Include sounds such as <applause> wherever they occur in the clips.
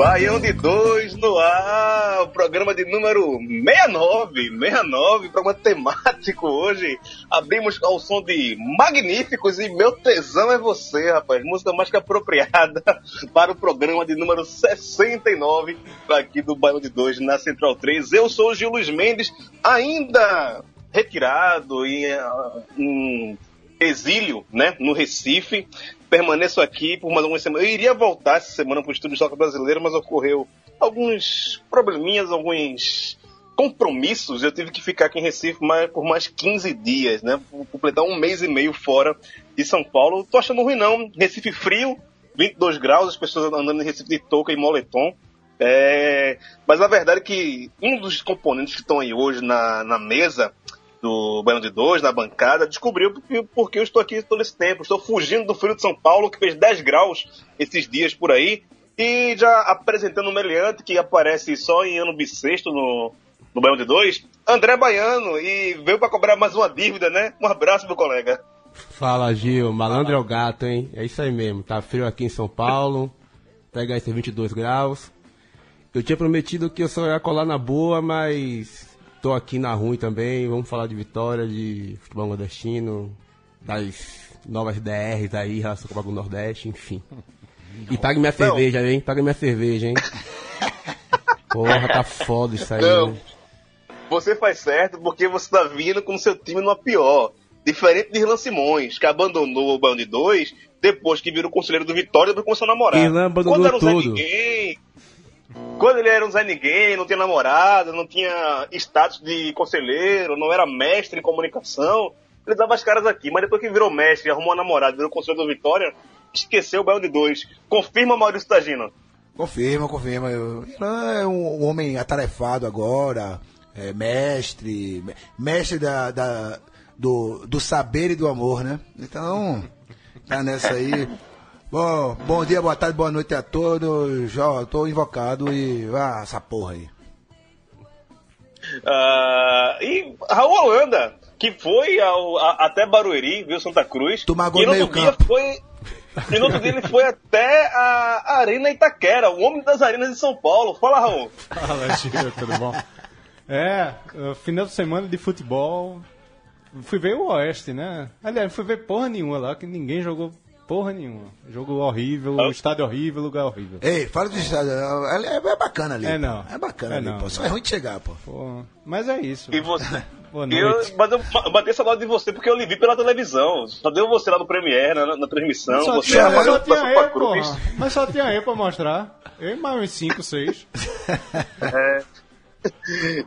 Baião de dois no ar, o programa de número 69, 69, programa temático hoje. Abrimos ao som de Magníficos e Meu Tesão é Você, rapaz. Música mais que apropriada <laughs> para o programa de número 69 aqui do Baião de Dois na Central 3. Eu sou o Gil Luiz Mendes, ainda retirado e ah, em exílio, né, no Recife. Permaneço aqui por mais algumas semanas. Eu iria voltar essa semana para o Estúdio Soccer Brasileiro, mas ocorreu alguns probleminhas, alguns compromissos. Eu tive que ficar aqui em Recife mais, por mais 15 dias, né? Completar um mês e meio fora de São Paulo. Tô achando ruim não. Recife frio, 22 graus, as pessoas andando em Recife de touca e moletom. É, mas a verdade é que um dos componentes que estão aí hoje na, na mesa do Baiano de Dois, na bancada, descobriu porque, porque eu estou aqui todo esse tempo. Estou fugindo do frio de São Paulo, que fez 10 graus esses dias por aí. E já apresentando um meliante que aparece só em ano bissexto no, no Baiano de Dois, André Baiano, e veio para cobrar mais uma dívida, né? Um abraço, meu colega. Fala Gil, malandro é o gato, hein? É isso aí mesmo, tá frio aqui em São Paulo, pega esses 22 graus. Eu tinha prometido que eu só ia colar na boa, mas tô aqui na ruim também. Vamos falar de vitória, de futebol nordestino, das novas DRs aí, relação com o Bagulho Nordeste, enfim. E pague minha cerveja, hein? Pague minha cerveja, hein? <laughs> Porra, tá foda isso aí. Não. né? Você faz certo porque você tá vindo com seu time numa pior. Diferente de Irlan Simões, que abandonou o de Dois depois que virou conselheiro do Vitória e começou a namorar. Irlan abandonou Quando era tudo. Ninguém, quando ele era um Zé Ninguém, não tinha namorada, não tinha status de conselheiro, não era mestre em comunicação, ele dava as caras aqui. Mas depois que virou mestre, arrumou uma namorada, virou conselheiro do Vitória, esqueceu o Baiano de Dois. Confirma, Maurício Tagino. Confirma, confirma. Irã é um, homem atarefado agora, é mestre, me- mestre da, da- do, do saber e do amor, né? Então, tá nessa aí. Bom, bom dia, boa tarde, boa noite a todos. Já tô invocado e. Ah, essa porra aí. Ah, e Raul Holanda, que foi ao- a- até Barueri, viu Santa Cruz. Tomar gol e no outro dia meio-campo. foi. E no outro dia ele foi até a Arena Itaquera, o homem das arenas de São Paulo. Fala, Raul. Fala, Gil, tudo bom? É, uh, final de semana de futebol. Fui ver o Oeste, né? Aliás, fui ver porra nenhuma lá, que ninguém jogou porra nenhuma. Jogo horrível, Ah. estádio horrível, lugar horrível. Ei, fala de estado. É, é bacana ali. É pô. não. É bacana É ali, não, pô. Só é ruim de chegar, pô. Pô, mas é isso. E você. <laughs> Boa E eu, noite. mas eu ba- bati essa nota de você porque eu lhe vi pela televisão. Só deu você lá no Premiere, na, na transmissão. Só você tinha, era só da tinha eu, Cruz. porra. Mas só tinha eu pra mostrar. Eu e mais uns 5, 6. <laughs>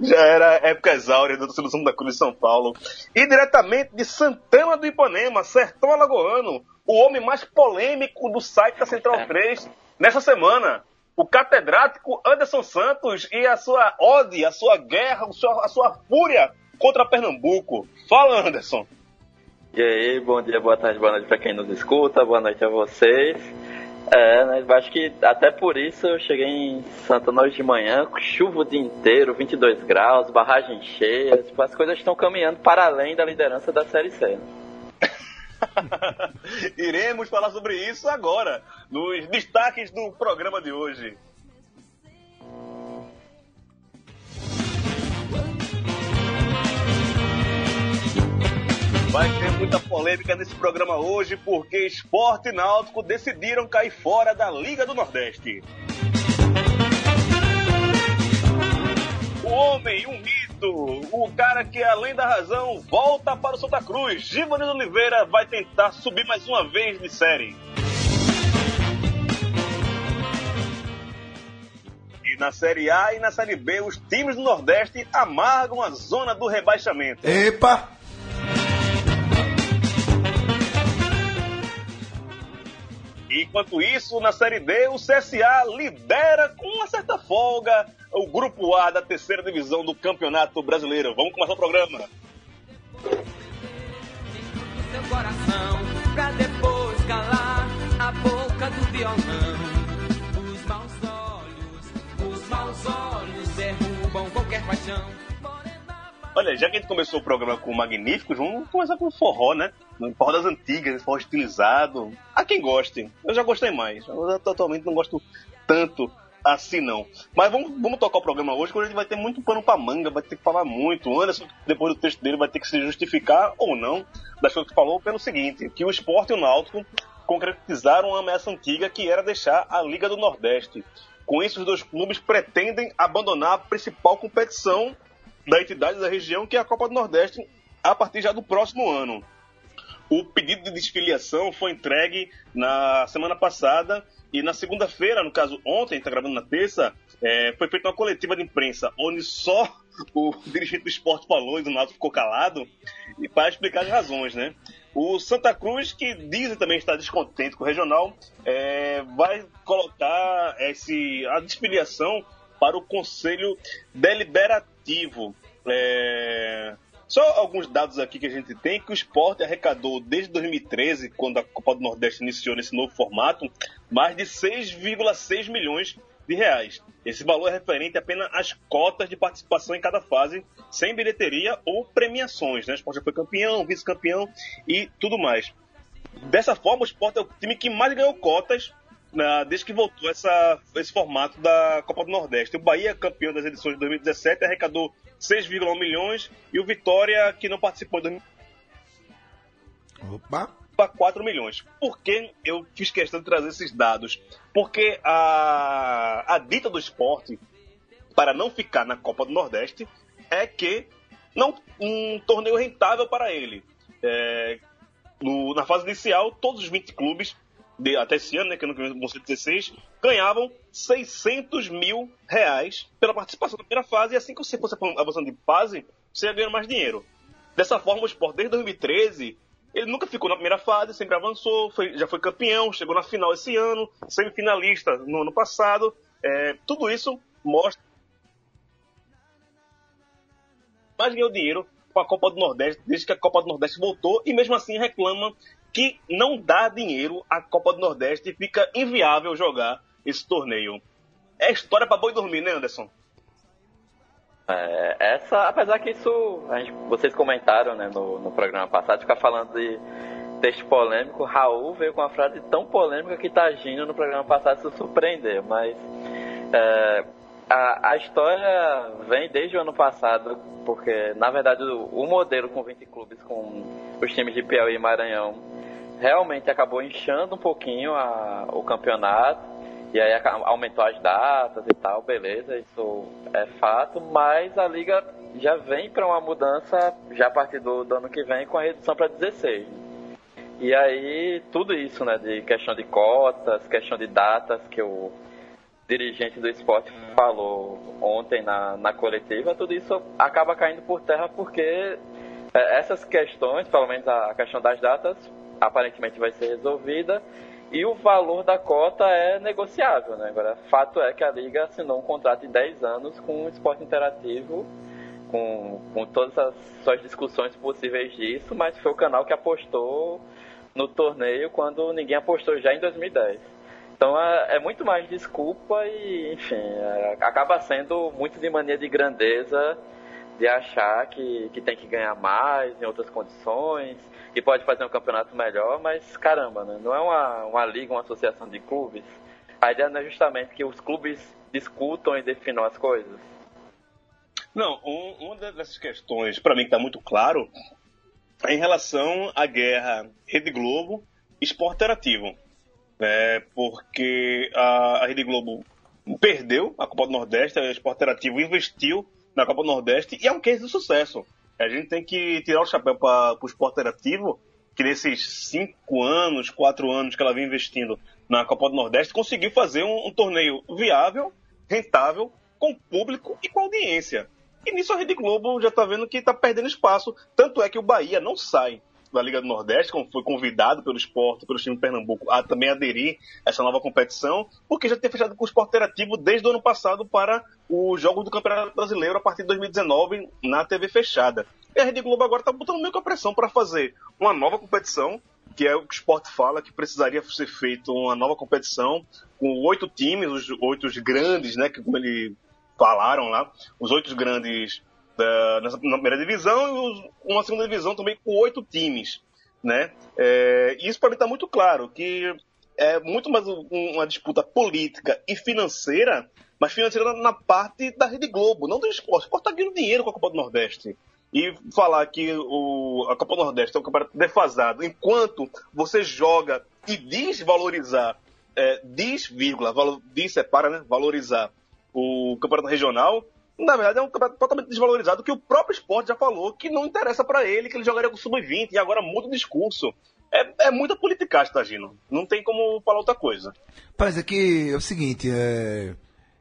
Já era época exáurea da do Santa Cruz de São Paulo. E diretamente de Santana do Ipanema, Sertão Alagoano, o homem mais polêmico do site da Central 3 nessa semana. O catedrático Anderson Santos e a sua ode, a sua guerra, a sua, fúria contra Pernambuco. Fala, Anderson. E aí, bom dia, boa tarde, boa noite pra quem nos escuta, boa noite a vocês. É, né, acho que até por isso eu cheguei em Santana hoje de manhã, com chuva o dia inteiro, 22 graus, barragem cheia, tipo, as coisas estão caminhando para além da liderança da Série C. né? <laughs> Iremos falar sobre isso agora, nos destaques do programa de hoje. Vai ter muita polêmica nesse programa hoje, porque Esporte e Náutico decidiram cair fora da Liga do Nordeste. O homem, mito, o cara que, além da razão, volta para o Santa Cruz. Giovanni Oliveira vai tentar subir mais uma vez de série. E na Série A e na Série B, os times do Nordeste amargam a zona do rebaixamento. Epa! Enquanto isso, na Série D, o CSA lidera com uma certa folga o Grupo A da terceira divisão do Campeonato Brasileiro. Vamos começar o programa. Olha, já que a gente começou o programa com Magníficos, vamos começar com forró, né? Forró das antigas, forró estilizado. A quem goste. Eu já gostei mais. Eu atualmente não gosto tanto assim, não. Mas vamos, vamos tocar o programa hoje, que hoje vai ter muito pano pra manga, vai ter que falar muito. O Anderson, depois do texto dele, vai ter que se justificar ou não das coisas que falou pelo seguinte, que o Sport e o Náutico concretizaram uma ameaça antiga que era deixar a Liga do Nordeste. Com isso, os dois clubes pretendem abandonar a principal competição da entidade da região, que é a Copa do Nordeste, a partir já do próximo ano. O pedido de desfiliação foi entregue na semana passada e na segunda-feira, no caso ontem, está gravando na terça, é, foi feita uma coletiva de imprensa onde só o dirigente do esporte falou e do Náutico ficou calado e para explicar as razões, né? O Santa Cruz, que dizem também estar descontente com o regional, é, vai colocar esse, a desfiliação para o Conselho Deliberativo. É, só alguns dados aqui que a gente tem, que o esporte arrecadou desde 2013, quando a Copa do Nordeste iniciou nesse novo formato, mais de 6,6 milhões de reais. Esse valor é referente apenas às cotas de participação em cada fase, sem bilheteria ou premiações. Né? O esporte foi campeão, vice-campeão e tudo mais. Dessa forma, o esporte é o time que mais ganhou cotas na- desde que voltou essa, esse formato da Copa do Nordeste. O Bahia, campeão das edições de 2017, arrecadou 6,1 milhões e o Vitória, que não participou em 2017, Opa! para 4 milhões. Por que eu fiz questão de trazer esses dados? Porque a, a dita do esporte, para não ficar na Copa do Nordeste, é que não um torneio rentável para ele. É, no- na fase inicial, todos os 20 clubes, de- até esse ano, né, que vão ser 16, ganhavam 600 mil reais pela participação na primeira fase, e assim que você fosse avançando de fase, você ia ganhando mais dinheiro. Dessa forma, o Sport, desde 2013, ele nunca ficou na primeira fase, sempre avançou, foi- já foi campeão, chegou na final esse ano, semifinalista no ano passado. É, tudo isso mostra mais ganhou dinheiro com a Copa do Nordeste desde que a Copa do Nordeste voltou e mesmo assim reclama que não dá dinheiro à Copa do Nordeste e fica inviável jogar esse torneio. É história para boi dormir, né, Anderson? É, essa, apesar que isso, gente- vocês comentaram né, no, no programa passado, ficar falando de texto polêmico, Raul veio com uma frase tão polêmica que Tagino no programa passado se surpreendeu, mas é, a, a história vem desde o ano passado, porque na verdade o, o modelo com 20 clubes, com os times de Piauí e Maranhão, realmente acabou inchando um pouquinho a- o campeonato. E aí aumentou as datas e tal, beleza, isso é fato, mas a liga já vem para uma mudança já a partir do, do ano que vem com a redução para 16. E aí tudo isso, né, de questão de cotas, questão de datas que o dirigente do esporte falou ontem na, na coletiva, tudo isso acaba caindo por terra porque essas questões, pelo menos a a questão das datas, aparentemente vai ser resolvida e o valor da cota é negociável, né? Agora, fato é que a Liga assinou um contrato de 10 anos com o esporte interativo, com, com todas as suas discussões possíveis disso, mas foi o canal que apostou no torneio quando ninguém apostou já em 2010. Então é, é muito mais desculpa e, enfim, é, acaba sendo muito de mania de grandeza de achar que, que tem que ganhar mais em outras condições e pode fazer um campeonato melhor, mas caramba, né? não é uma, uma liga, uma associação de clubes. A ideia não é justamente que os clubes discutam e definam as coisas. Não, um- uma dessas questões, para mim, que está muito claro, é em relação à guerra Rede Globo Esporte Interativo. É, porque a, a Rede Globo perdeu a Copa do Nordeste, a Esporte Interativo investiu na Copa Nordeste e é um case de sucesso. A gente tem que tirar o chapéu para o Esporte Interativo, que nesses cinco anos, quatro anos que ela vem investindo na Copa do Nordeste, conseguiu fazer um, um torneio viável, rentável com público e com audiência. E nisso a Rede Globo já está vendo que está perdendo espaço. Tanto é que o Bahia não sai da Liga do Nordeste, como foi convidado pelo esporte, pelo time de Pernambuco, a também aderir a essa nova competição, porque já tem fechado com o esporte interativo desde o ano passado para os Jogos do Campeonato Brasileiro a partir de 2019 na TV fechada. E a Rede Globo agora está botando meio que a pressão para fazer uma nova competição, que é o que o esporte fala, que precisaria ser feito uma nova competição com oito times, os oito grandes, né, que como ele falaram lá, os oito grandes da, nessa, na primeira divisão e os- uma segunda divisão também com oito times, né? É, isso para mim está muito claro que é muito mais um- uma disputa política e financeira, mas financeira na, parte da Rede Globo, não do esporte. O esporte está ganhando dinheiro com a Copa do Nordeste. E falar que o, a Copa do Nordeste é um campeonato defasado, enquanto você joga e diz valorizar, é, diz, vírgula, valo, diz separa, né? Valorizar o campeonato regional, na verdade é um campeonato totalmente desvalorizado, que o próprio esporte já falou que não interessa para ele, que ele jogaria com o sub-20, e agora muda o discurso. É, é muita politicagem, tá, Gino? Não tem como falar outra coisa. Mas é que é o seguinte, é,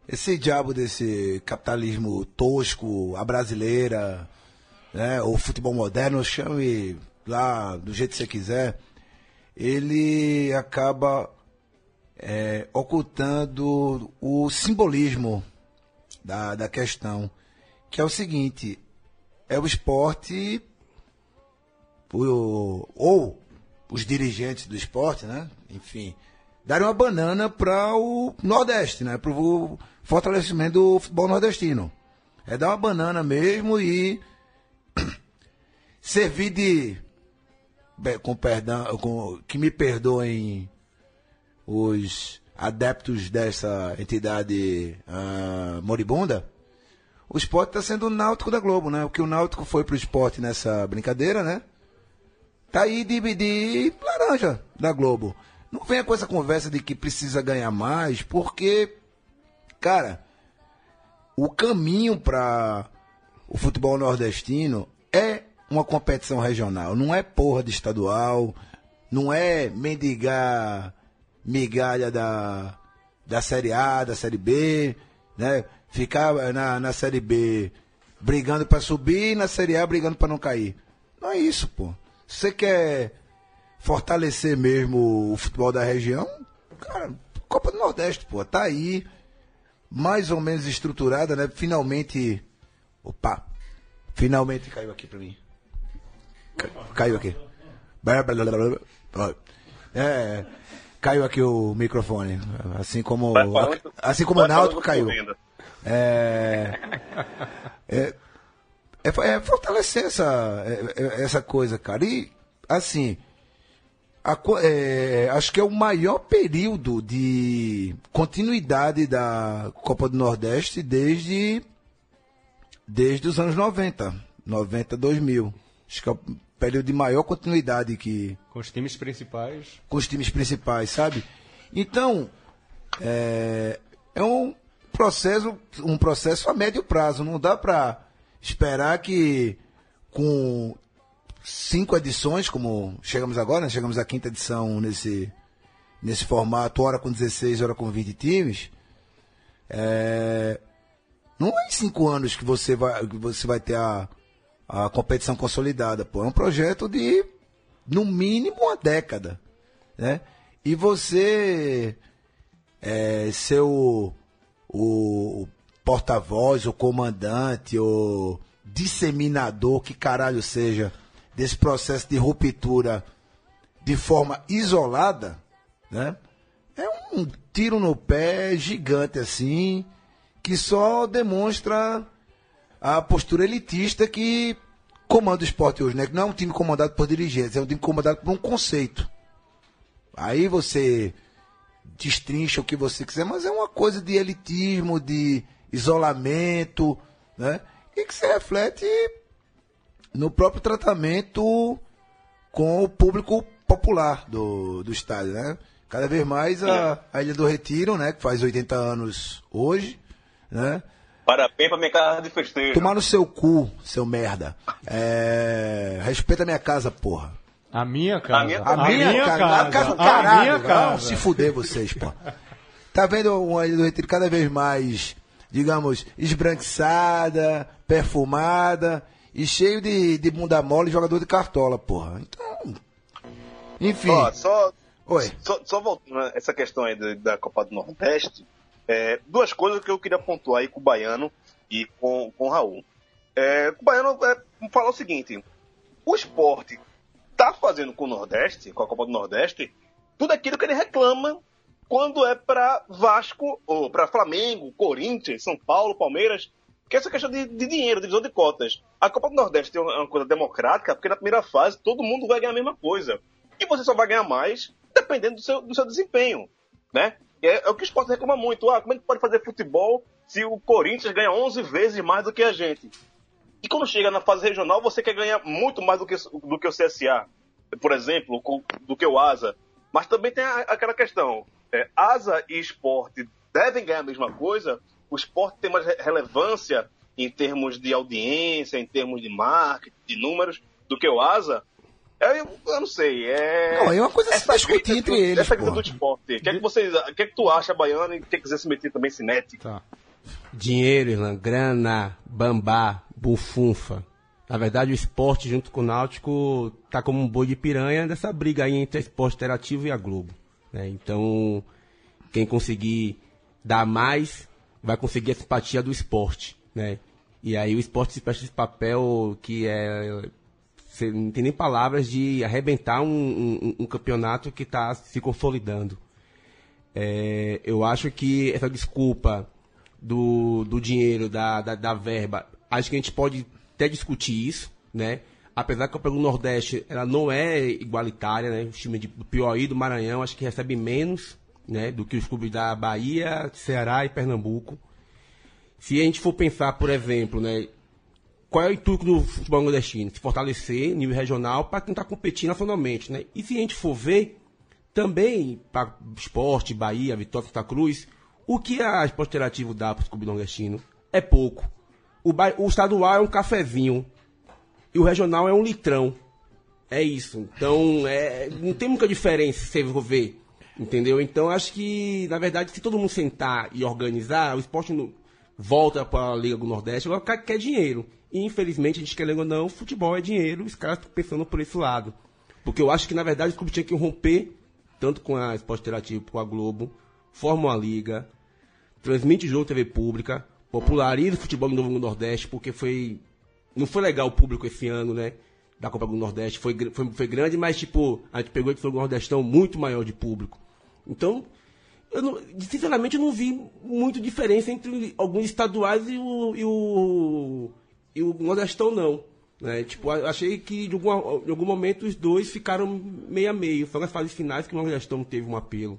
esse diabo desse capitalismo tosco, a brasileira, né, o futebol moderno, chame lá do jeito que você quiser, ele acaba é, ocultando o simbolismo da, da questão, que é o seguinte, é o esporte, o- ou os dirigentes do esporte, né? Enfim, darem uma banana para o Nordeste, né? Para o fortalecimento do futebol nordestino. É dar uma banana mesmo e <coughs> servir de. Com perdão, com, que me perdoem os adeptos dessa entidade ah, moribunda. O esporte está sendo o náutico da Globo, né? O que o náutico foi pro esporte nessa brincadeira, né? tá aí de laranja da Globo. Não venha com essa conversa de que precisa ganhar mais, porque, cara, o caminho para o futebol nordestino é uma competição regional, não é porra de estadual, não é mendigar migalha da, da Série A, da Série B, né? Ficar na, na Série B brigando para subir e na Série A brigando para não cair. Não é isso, pô. Se você quer fortalecer mesmo o futebol da região, cara, Copa do Nordeste, pô, tá aí, mais ou menos estruturada, né? Finalmente. Opa! Finalmente caiu aqui pra mim. Ca- Caiu aqui. É, caiu aqui o microfone. Assim como. Falando- Assim como o Náutico caiu. É, é, é, é fortalecer essa, é- é- essa coisa, cara. E, assim, a é, acho que é o maior período de continuidade da Copa do Nordeste desde, desde os anos 90, 90, 2000. Acho que é o período de maior continuidade que, Com os times principais. com os times principais, sabe? Então, é, é um processo, um processo a médio prazo. Não dá para esperar que com cinco edições, como chegamos agora, né? chegamos à quinta edição nesse, nesse formato, hora com 16, hora com 20 times, é, não é em cinco anos que você vai, que você vai ter a, a competição consolidada. Pô. É um projeto de, no mínimo, uma década. Né? E você é, ser o, o porta-voz, o comandante, o disseminador, que caralho seja, desse processo de ruptura de forma isolada, né? É um tiro no pé gigante assim, que só demonstra a postura elitista que comanda o esporte hoje, né? Não é um time comandado por dirigentes, é um time comandado por um conceito. Aí você destrincha o que você quiser, mas é uma coisa de elitismo, de isolamento, né? E que se reflete no próprio tratamento com o público popular do, do estádio, né? Cada vez mais a, a Ilha do Retiro, né? Que faz 80 anos hoje, né? Parabéns pra minha casa de festejo. Tomar no seu cu, seu merda. É, respeita a minha casa, porra. A minha casa. minha- A, minha, casa, a casa do A caralho. minha Ah, casa. se fuder vocês, pô. Tá vendo uma Ilha do Retiro cada vez mais digamos, esbranquiçada, perfumada e cheio de, de bunda mole e jogador de cartola, porra. Então, enfim. Ó, só, Oi. só, só voltando a essa questão aí da Copa do Nordeste, é, duas coisas que eu queria pontuar aí com o Baiano e com, com o Raul. É, o Baiano é, falar o seguinte: o esporte tá fazendo com o Nordeste, com a Copa do Nordeste, tudo aquilo que ele reclama quando é para Vasco, ou para Flamengo, Corinthians, São Paulo, Palmeiras, que é essa questão de, de dinheiro, divisão de cotas. A Copa do Nordeste é uma uma coisa democrática, porque na primeira fase todo mundo vai ganhar a mesma coisa. E você só vai ganhar mais dependendo do seu, do seu desempenho, né? É, é o que o esporte reclama muito. Ah, como é que pode fazer futebol se o Corinthians ganha 11 vezes mais do que a gente? E quando chega na fase regional, você quer ganhar muito mais do que, do que o CSA, por exemplo, do que o Asa. Mas também tem a- aquela questão: é, Asa e esporte devem ganhar a mesma coisa. O esporte tem mais re- relevância em termos de audiência, em termos de marketing, de números, do que o Asa. Eu, eu não sei. É, Não, é uma coisa a se discutir entre eles, Essa grita do esporte. O que é que, vocês, o que, é que tu acha, Baiano, e quem quiser se meter também, se mete? Tá. Dinheiro, Irlan, grana, bambá, bufunfa. Na verdade, o esporte junto com o Náutico tá como um boi de piranha dessa briga aí entre a Esporte Interativo e a Globo. né? Então, quem conseguir dar mais vai conseguir a simpatia do esporte. Né? E aí o esporte se presta esse papel que é. Você não tem nem palavras de arrebentar um, um- um campeonato que está se consolidando. É, eu acho que essa desculpa do, do dinheiro, da, da, da verba, acho que a gente pode até discutir isso, né? Apesar que a Copa do Nordeste ela não é igualitária, né? O time de, do Piauí, do Maranhão, acho que recebe menos né? do que os clubes da Bahia, Ceará e Pernambuco. Se a gente for pensar, por exemplo, né? Qual é o intuito do futebol nordestino? Se fortalecer nível regional para tentar competir nacionalmente, né? E se a gente for ver, também para esporte, Bahia, Vitória, Santa Cruz, o que a Esporte Interativo dá para os clubes nordestinos é pouco. O, ba- o estadual é um cafezinho e o regional é um litrão. É isso. Então, é, não tem muita diferença se você ver. Entendeu? Então, acho que, na verdade, se todo mundo sentar e organizar, o esporte não- volta para a Liga do Nordeste, agora quer dinheiro. E, infelizmente, a gente querendo ou não, futebol é dinheiro, os caras estão pensando por esse lado. Porque eu acho que, na verdade, os clubes tinham que romper, tanto com a Esporte Interativo com a Globo, formam a Liga, transmite jogo TV pública, populariza o futebol no Novo Nordeste, porque foi. Não foi legal o público esse ano, né? Da Copa do Nordeste. Foi, foi, foi grande, mas tipo, a gente pegou e foi um Nordestão muito maior de público. Então, eu não, sinceramente, eu não vi muito diferença entre alguns estaduais e o, e o, e o Nordestão, não. Né? Tipo, achei que de, alguma, de algum momento os dois ficaram meio a meio. Foi nas fases finais que o Nordestão teve um apelo.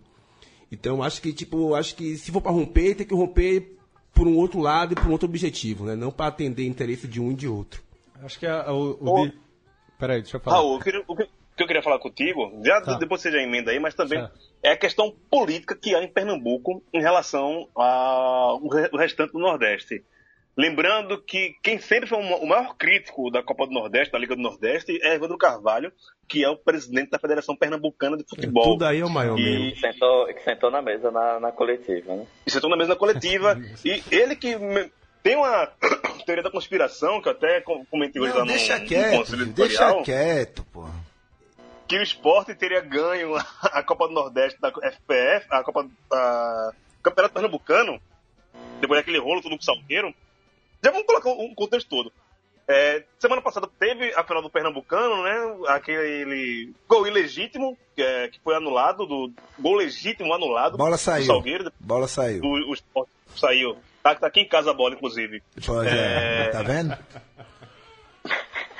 Então, acho que, tipo, acho que se for para romper, tem que romper por um outro lado e por um outro objetivo, né? Não para atender interesse de um e de outro. Acho que a- o. o di- Peraí, deixa eu falar. Raul, o que, o que- o que eu queria falar contigo, já Tá. depois você já emenda aí, mas também é a questão política que há em Pernambuco em relação ao re- o restante do Nordeste. Lembrando que quem sempre foi o maior crítico da Copa do Nordeste, da Liga do Nordeste, é Evandro Carvalho, que é o presidente da Federação Pernambucana de Futebol. Tudo aí é o maior mesmo. E, Que sentou, que sentou na mesa na, na coletiva, né? e sentou na mesa coletiva. <laughs> e ele que me- tem uma <coughs> teoria da conspiração, que eu até com- comentei hoje lá Não, no, deixa no quieto, Conselho filho, deixa Editorial. quieto, porra. que o esporte teria ganho a Copa do Nordeste da FPF, a Copa a Campeonato Pernambucano, depois daquele rolo todo com o Salgueiro. Já vamos colocar um contexto todo. É, semana passada teve a final do Pernambucano, né? Aquele gol ilegítimo, que, é, que foi anulado, do gol legítimo anulado Bola do saiu. Salgueiro, Bola saiu. do, o esporte saiu. Tá, tá aqui em casa a bola, inclusive. Pois é, tá vendo?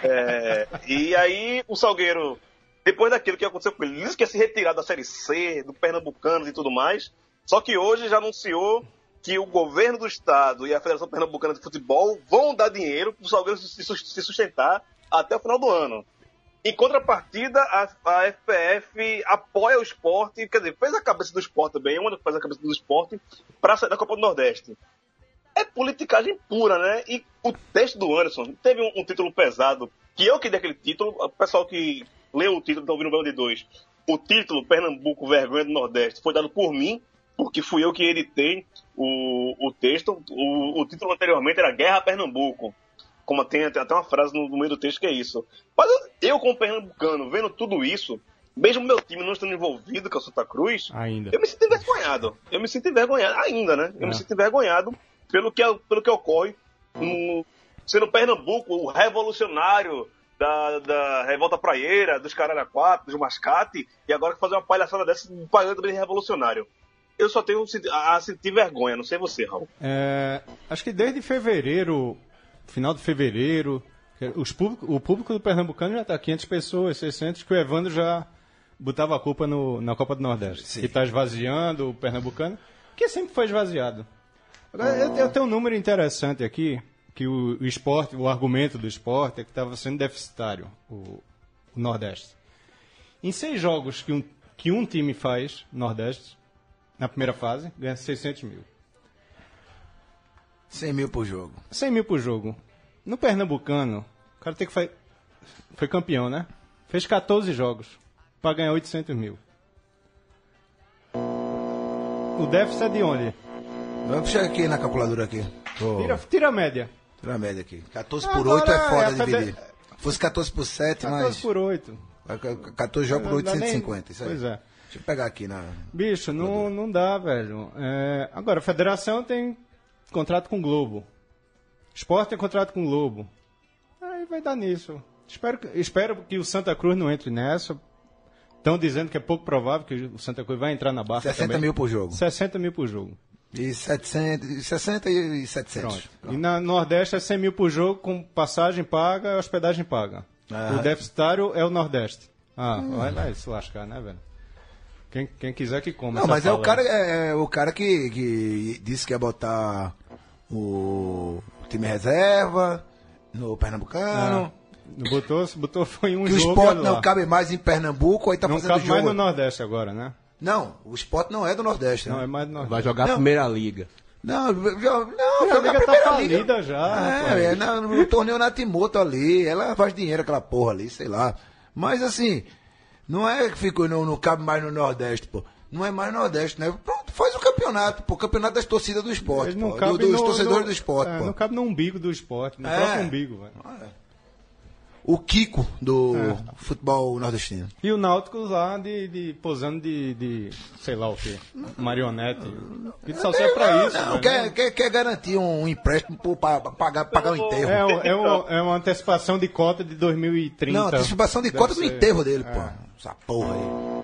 É, e aí o Salgueiro, depois daquilo que aconteceu com ele, disse que ia se retirar da Série C, do Pernambucano e tudo mais. Só que hoje já anunciou que o governo do estado e a Federação Pernambucana de Futebol vão dar dinheiro para o Salgueiro se sus- se sustentar até o final do ano. Em contrapartida, a, a FPF apoia o esporte, quer dizer, fez a cabeça do esporte também, uma faz a cabeça do esporte, para sair da Copa do Nordeste é politicagem pura, né? E o texto do Anderson teve um, um título pesado, que eu que dei aquele título, o pessoal que leu o título, tá ouvindo o de Dois. O título, Pernambuco, Vergonha do Nordeste, foi dado por mim, porque fui eu que editei o, o texto. O, o título anteriormente era Guerra a Pernambuco. Como tem até até uma frase no, no meio do texto que é isso. Mas eu, como pernambucano, vendo tudo isso, mesmo meu time não estando envolvido com o Santa Cruz, Ainda. eu me sinto envergonhado. Eu me sinto envergonhado, ainda, né? Eu É. me sinto envergonhado pelo que, pelo que ocorre no, sendo Pernambuco o revolucionário da, da revolta praieira, dos caralho quatro, dos mascate, e agora que fazer uma palhaçada dessa, um pagando também revolucionário. Eu só tenho a, sentir vergonha, não sei você, Raul. É, acho que desde fevereiro, final de fevereiro, os público, o público do Pernambucano já está 500 pessoas, 600, que o Evandro já botava a culpa no- na Copa do Nordeste. Que está esvaziando o Pernambucano, que sempre foi esvaziado. Agora, eu, eu tenho um número interessante aqui, que o, o esporte, o argumento do esporte é que estava sendo deficitário, o, o Nordeste. Em seis jogos que um, que um time faz, Nordeste, na primeira fase, ganha 600 mil. 100 mil por jogo. 100 mil por jogo. No Pernambucano, o cara tem que fazer. Foi campeão, né? Fez 14 jogos para ganhar 800 mil. O déficit é de onde? Vamos chegar aqui na calculadora aqui. Tira, tira a média. Tira a média aqui. 14 Agora por 8 é foda é de fede- dividir. Fosse 14 por 7, 14 mas. por 8. 14 jogos por Não dá nem- 850. Isso aí. Pois é. Deixa eu pegar aqui na. Bicho, não, não dá, velho. É, agora, a federação tem contrato com o Globo. Esporte tem contrato com o Globo. Aí vai dar nisso. Espero, que- espero que o Santa Cruz não entre nessa. Estão dizendo que é pouco provável que o Santa Cruz vai entrar na barca 60 também. mil por jogo. 60 mil por jogo. E 700, e 60 e 700. Pronto. E na Nordeste é 100 mil por jogo, com passagem paga e hospedagem paga. Ah. O deficitário é o Nordeste. Ah, vai lá se lascar, né, velho? Quem, quem quiser que coma. Não, mas é o cara, é, é o cara que, que disse que ia botar o time reserva no Pernambucano. Ah, botou, botou foi um que o jogo. esporte olha lá. não cabe mais em Pernambuco, aí tá não fazendo cabe jogo. mais no Nordeste agora, né? Não, o esporte não é do Nordeste. Não, né? é mais no Nordeste. Vai jogar Não. a primeira liga. Não, não, A joga liga tá falida já. rapaz. É, é na- no torneio Natimoto ali, ela faz dinheiro aquela porra ali, sei lá. Mas assim, não é que ficou, não, não cabe mais no Nordeste, pô. Não é mais Nordeste, né? Pronto, faz o campeonato, pô. Campeonato das torcidas do esporte, não pô. Do- dos no- torcedores no- do esporte, é, pô. Não cabe no umbigo do esporte, no É. próprio umbigo, velho. O Kiko do É. futebol nordestino. E o Náutico lá de, de posando de, de sei lá o que, marionete. Que só serve pra isso. Não, velho. quer, quer, quer garantir um, empréstimo para pagar, pagar o enterro. É, <laughs> é, uma, é uma antecipação de cota de 2030. Não, antecipação de cota do enterro dele, É. pô. Essa porra aí.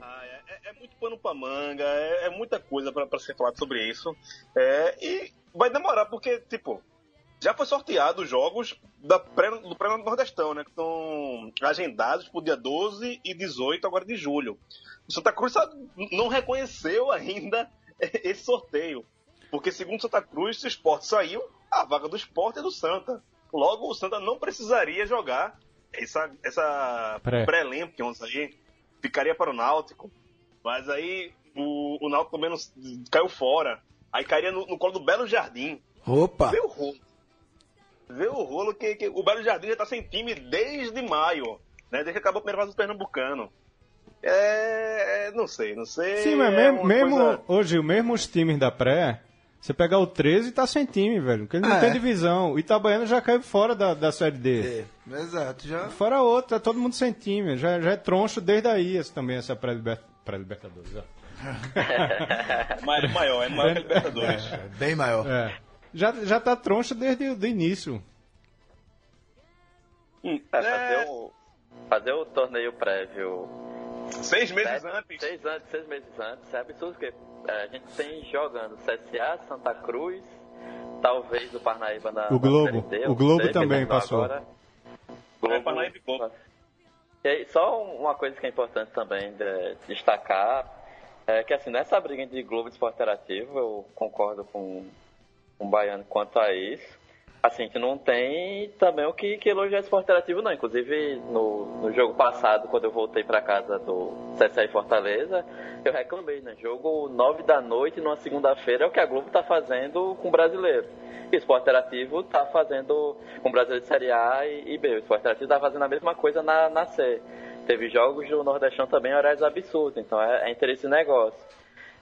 Ah, é, é muito pano pra manga, é, é muita coisa pra, pra ser falado sobre isso. É, e vai demorar, porque, tipo, já foi sorteado os jogos da pré, do pré-nordestão, né? Que estão agendados pro dia 12 e 18 agora de julho. O Santa Cruz não reconheceu ainda <laughs> esse sorteio. Porque, segundo Santa Cruz, se o esporte saiu, a vaga do esporte é do Santa. Logo, o Santa não precisaria jogar essa, essa Pré. pré-Lampions aí. Ficaria para o Náutico. Mas aí o, o Náutico também não, caiu fora. Aí cairia no, no colo do Belo Jardim. Opa! Vê o rolo. Vê o rolo que, que o Belo Jardim já tá sem time desde maio. Né? Desde que acabou a primeira fase do Pernambucano. É. Não sei, não sei. Sim, mas é mesmo, uma mesmo coisa- hoje, mesmo os times da pré, você pegar o 13 tá sem time, velho. Porque ele não Ah, tem é? divisão. O Itabaiano já caiu fora da, da Série D. É, exato, já. Fora outro, tá todo mundo sem time. Já, já é troncho desde aí esse, também, essa pré-liber- pré-libertadores. ó. <laughs> Mas é maior, é maior que a Libertadores. Bem maior. É. Já, já tá troncho desde o início. Hum, É, é, fazer, o, fazer o torneio prévio seis meses sete- antes. seis, antes, seis meses antes é absurdo, porque é, a gente tem jogando CSA, Santa Cruz, talvez o Parnaíba na O Globo. na D, O Globo sei, também passou. Agora. É, Parnaíba e Globo. E aí, só uma coisa que é importante também de destacar é que assim, nessa briga de Globo e Esporte Interativo, eu concordo com, o Baiano quanto a isso. Assim, gente não tem também o que, que elogiar Esporte Interativo, não. Inclusive, no, no jogo passado, quando eu voltei pra casa do CSA e Fortaleza, eu reclamei, né? Jogo 9 da noite, numa segunda-feira, é o que a Globo tá fazendo com o brasileiro. E o Interativo tá fazendo com o brasileiro de Série A e, e B. O Esporte Interativo tá fazendo a mesma coisa na, na C. teve jogos do Nordestão também horários absurdos, então é, é interesse negócio.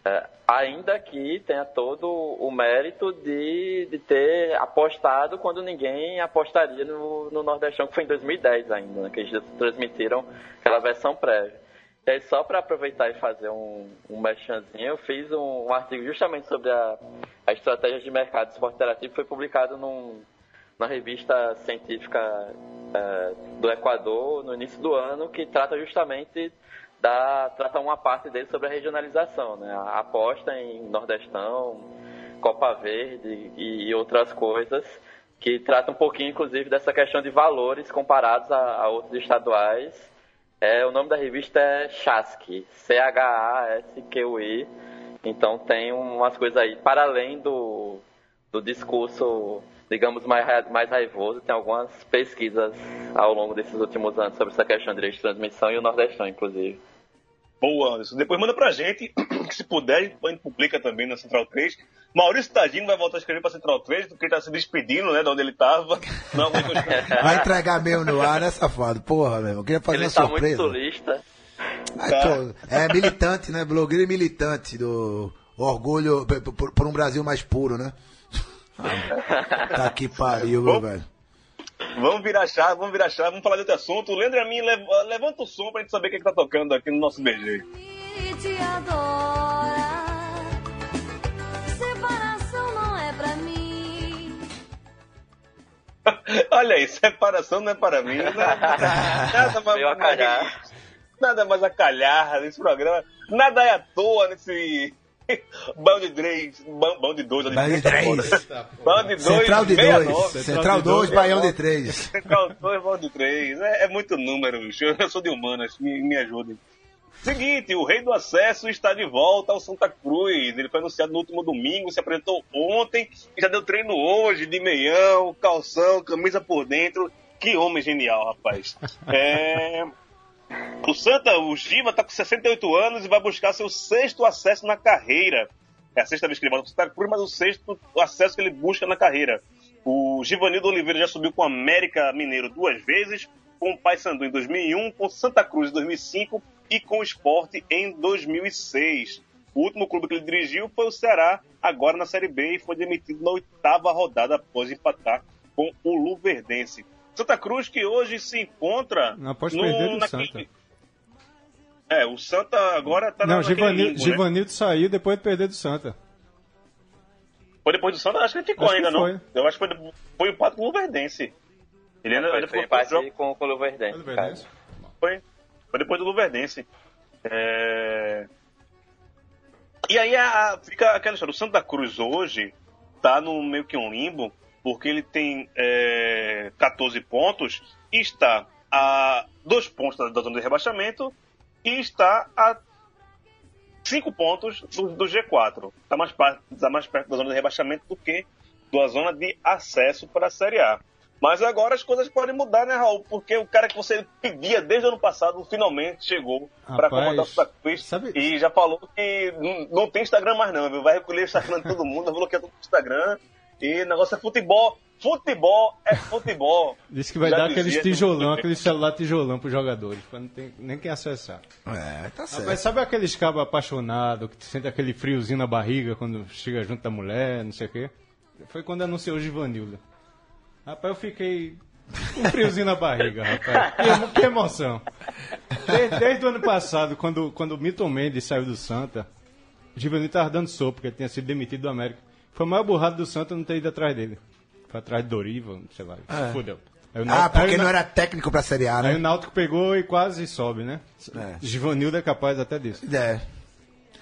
É, ainda que tenha todo o mérito de, de ter apostado quando ninguém apostaria no, no Nordestão, que foi em 2010 ainda, né, que eles transmitiram aquela versão prévia. E aí, só para aproveitar e fazer um, um merchanzinho, eu fiz um, um artigo justamente sobre a, a estratégia de mercado do esporte interativo, que foi publicado num, na revista científica é, do Equador no início do ano, que trata justamente da trata uma parte dele sobre a regionalização, né? A aposta em Nordestão, Copa Verde e, e outras coisas que trata um pouquinho, inclusive, dessa questão de valores comparados a, a outros estaduais. É, o nome da revista é Chasqui, C-H-A-S-Q-I. Então tem umas coisas aí, para além do, do discurso, digamos, mais, mais raivoso, tem algumas pesquisas ao longo desses últimos anos sobre essa questão de direito de transmissão e o Nordestão, inclusive. Boa, Anderson. Depois manda pra gente, <clears throat> que se puder, a gente publica também na Central 3. Maurício Tadinho vai voltar a escrever pra Central 3, porque ele tá se despedindo, né, de onde ele tava. Não. <laughs> Vai entregar mesmo no ar, né, safado? Porra, meu irmão. Queria fazer Ele uma está surpresa. muito sulista. Ai, pô, é militante, né? Blogueiro e militante do orgulho por, por um Brasil mais puro, né? <laughs> Tá que pariu, meu velho. Vamos virar chave, vamos virar chave, vamos falar de outro assunto. O Leandro e a mim, lev- levanta o som pra gente saber o que, é que tá tocando aqui no nosso BG. Te adora. Separação não é pra mim. <laughs> Olha aí, separação não é para mim. <laughs> né? Nada mais, Veio a calhar. nada mais a calhar nesse programa. Nada é à toa nesse. <laughs> Bão de três. Bão, bão de dois. Bão de três. Bão de dois. Central de 69. dois. Central 2, Baião de três. Central 2, bão de três. É, é muito número, bicho. Eu sou de humanas, me, me ajudem. Seguinte, o rei do acesso está de volta ao Santa Cruz. Ele foi anunciado no último domingo, se apresentou ontem e já deu treino hoje, de meião, calção, camisa por dentro. Que homem genial, rapaz. É... O Santa, o Giva, está com 68 anos e vai buscar seu sexto acesso na carreira. É a sexta vez que ele volta para o Cruz, mas o sexto acesso que ele busca na carreira. O Givanildo Oliveira já subiu com o América Mineiro duas vezes, com o Paysandu em 2001, com Santa Cruz em 2005 e com o Sport em 2006. O último clube que ele dirigiu foi o Ceará, agora na Série B, e foi demitido na oitava rodada após empatar com o Luverdense. Santa Cruz que hoje se encontra Após no, perder do naquele- Santa. É, o Santa agora tá Não, na, Givanil, limbo, né? Givanildo saiu depois de perder do Santa. Foi depois do Santa? Acho que ele ficou Acho que ainda, foi. não. Eu acho que foi, foi o empate com o Luverdense. Ele ainda, Foi, ainda foi ficou empate jogo- com, com o Luverdense. Luverdense. Foi, foi depois do Luverdense. É... E aí a- fica aquela história. O Santa Cruz hoje tá no meio que um limbo, porque ele tem é, 14 pontos e está a dois pontos da, zona de rebaixamento e está a cinco pontos do, do G4. Está mais, tá mais perto da zona de rebaixamento do que da zona de acesso para a Série A. Mas agora as coisas podem mudar, né, Raul? Porque o cara que você pedia desde o ano passado finalmente chegou para comandar o Cruz sabe- e já falou que não, não tem Instagram mais não, viu? Vai recolher o Instagram de todo mundo, vai bloquear todo o Instagram e o negócio é futebol. Futebol é futebol. Disse que vai Já dar aqueles dizia tijolão, aquele celular tijolão pros jogadores, pra não ter nem quem acessar. É, tá certo. Mas sabe aqueles cabos apaixonados que sente aquele friozinho na barriga quando chega junto da mulher, não sei o quê? Foi quando anunciou o Givanildo. Rapaz, eu fiquei com um friozinho na barriga, rapaz. Que, emo- que emoção. Desde, desde o ano passado, quando, quando o Milton Mendes saiu do Santa, o Givanildo tava dando sopa, porque ele tinha sido demitido do América. Foi o maior burrado do Santa não ter ido atrás dele. Foi atrás de Dorival, sei lá. Se fudeu. Ah, porque não era técnico pra Série A, Aí o né? Náutico pegou e quase sobe, né? É. Givanildo é capaz até disso. É.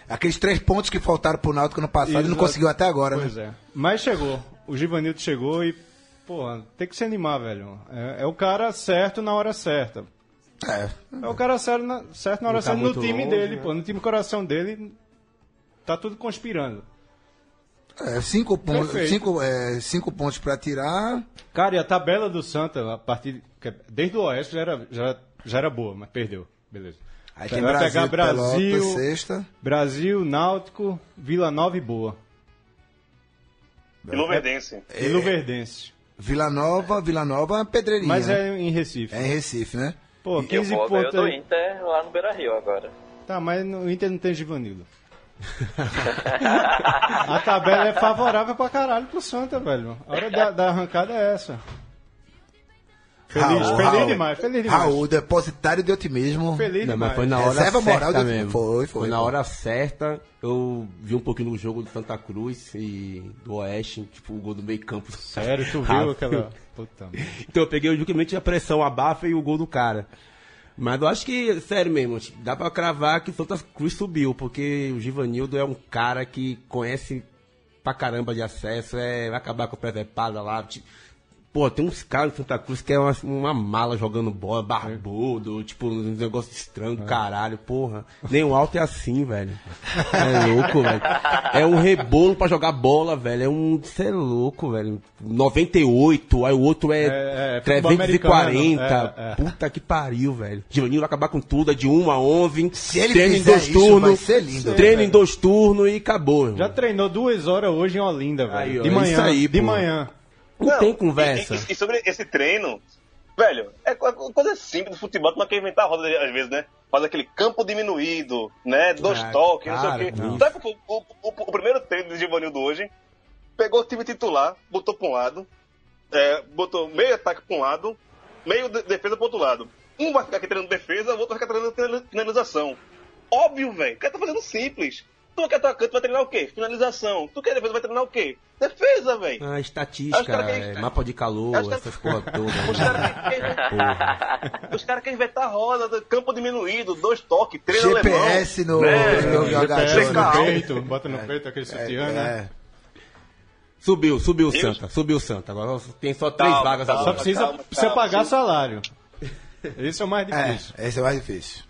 Aqueles três pontos que faltaram pro Náutico no passado, ele não Exato. conseguiu até agora, Pois né? é. Mas chegou. O Givanildo chegou e, porra, tem que se animar, velho. É, é o cara certo na hora certa. É. É o cara certo na, certo na hora tá certa no time longe, dele, né? pô. No time coração dele, tá tudo conspirando. É, cinco, pontos, Perfeito. cinco, é, cinco pontos pra tirar. Cara, e a tabela do Santa, a partir. que- Desde o Oeste já era, já, já era boa, mas perdeu. Beleza. Aí Vai tem Brasil, pegar Brasil, Pelotas, sexta. Brasil, Náutico, Vila Nova e Boa. E Luverdense. E Luverdense. Vila Nova, Vila Nova, Pedreirinha. Mas é em Recife. É em Recife, né? Pô, E o 15 Boa ganhou pontos do aí. Inter lá no Beira Rio agora. Tá, mas no Inter não tem Givanildo. <laughs> a tabela é favorável pra caralho pro Santa, velho. A hora da, da arrancada é essa. Feliz, Raul, feliz Raul. demais, feliz demais. Raul, depositário de otimismo. Feliz Não, demais. mas foi na hora Reserva certa moral mesmo. foi, foi, na pô. hora certa. Eu vi um pouquinho do jogo do Santa Cruz e do Oeste, tipo o gol do meio campo. Sério, tu viu aquela... <laughs> Puta merda. Então eu peguei justamente a pressão, a bafa e o gol do cara. Mas eu acho que, sério mesmo, dá pra cravar que o Santa Cruz subiu, porque o Givanildo é um cara que conhece pra caramba de acesso, é, vai acabar com a presepada lá. Pô, tem uns caras em Santa Cruz que é uma, uma mala jogando bola, barbudo, tipo, um negócio estranho do caralho, porra. Nem o alto é assim, velho. É louco, velho. É um rebolo pra jogar bola, velho. É um. Você é louco, velho. 98, aí o outro é, É, é, futebol 340. americano, é, é. Puta que pariu, velho. Givanildo vai acabar com tudo, é de 1 a 11. Se ele treina em dois turnos. Treina em dois turnos e acabou, irmão. Já treinou duas horas hoje em Olinda, velho. Aí, ó, de é manhã, aí, de manhã. Não, tem conversa. E, e- e sobre esse treino, velho, é co- coisa simples do futebol, tu não quer inventar a roda às vezes, né? Faz aquele campo diminuído, né? Dois Ah, toques, não cara, sei o quê. não. Sabe o, o- o- o primeiro treino do Givanildo hoje? Pegou o time titular, botou pra um lado, é, botou meio ataque pra um lado, meio de- defesa pro outro lado. Um vai ficar aqui treinando defesa, o outro vai ficar treinando finali- finalização. Óbvio, velho. O cara tá fazendo simples. Tu que é atacante vai treinar o quê? Finalização. Tu que é defesa vai treinar o quê? Defesa, velho. Ah, estatística, é, mapa de calor, Acho que- essas porra todas. <laughs> Os caras querem, cara querem inventar roda, campo diminuído, dois toques, treino GPS no, Né? no jogador. GPS no peito, bota no peito aquele sutiã, né? É. Subiu, subiu o. Santa, subiu o Santa. Agora tem só três Calma, vagas calma. Só agora. precisa, calma, precisa calma. pagar salário. Esse é o mais É, difícil. esse é mais difícil.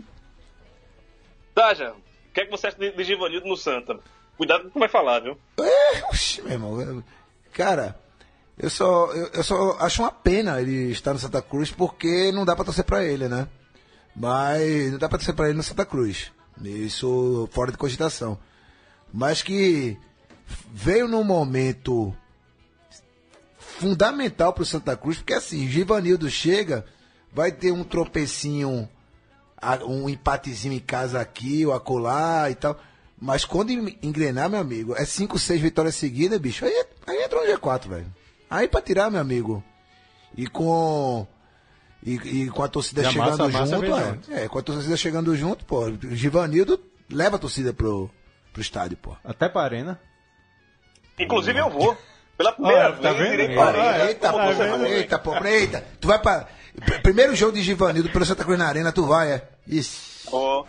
Taja, o que é que você acha de, de Givanildo no Santa? Cuidado com o que vai falar, viu? É, oxi, meu irmão. Cara, eu só, eu, eu só acho uma pena ele estar no Santa Cruz porque não dá pra torcer pra ele, né? Mas não dá pra torcer pra ele no Santa Cruz. Isso fora de cogitação. Mas que veio num momento fundamental pro Santa Cruz, porque assim, Givanildo chega, vai ter um tropecinho, um empatezinho em casa aqui ou acolá e tal. Mas quando en- engrenar, meu amigo, é 5, 6 vitórias seguidas, bicho. Aí, aí entra no G4, velho. Aí pra tirar, meu amigo. E com. E, e com a torcida E a chegando massa- massa junto, vem é, é, com a torcida chegando junto, pô. O Givanildo leva a torcida pro, pro estádio, pô. Até pra arena. Inclusive eu vou. Pela primeira Olha, tá vez, vendo? irei Ah, Arena Eita, pô, torcedor. eita, pô, eita. Tu vai pra. pr- Primeiro jogo de Givanildo pelo Santa Cruz na Arena, tu vai, é? Isso. Ó,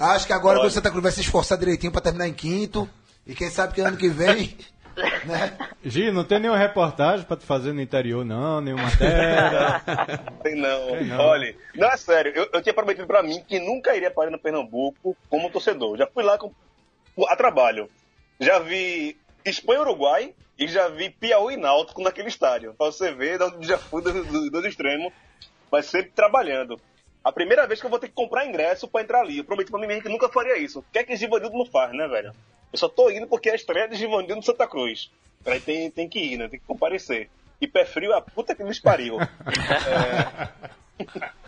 Acho que agora Pode. o Santa Cruz vai se esforçar direitinho pra terminar em quinto. E quem sabe que ano que vem. <laughs> né? Gi, não tem nenhuma reportagem pra tu fazer no interior, não, nenhuma matéria. Tem não. não. Olha, não é sério. Eu, eu tinha prometido pra mim que nunca iria para Arena Pernambuco como torcedor. Já fui lá com, a trabalho. Já vi Espanha e Uruguai e já vi Piauí e Náutico naquele estádio. Pra você ver já fui dos, dos dois extremos, mas sempre trabalhando. A primeira vez que eu vou ter que comprar ingresso pra entrar ali. Eu prometi pra mim mesmo que nunca faria isso. O que é que Givanildo não faz, né, velho? Eu só tô indo porque é a estreia de Givanildo no Santa Cruz. Aí tem, tem que ir, né? Tem que comparecer. E pé frio, é a puta que nos pariu. <laughs> <laughs>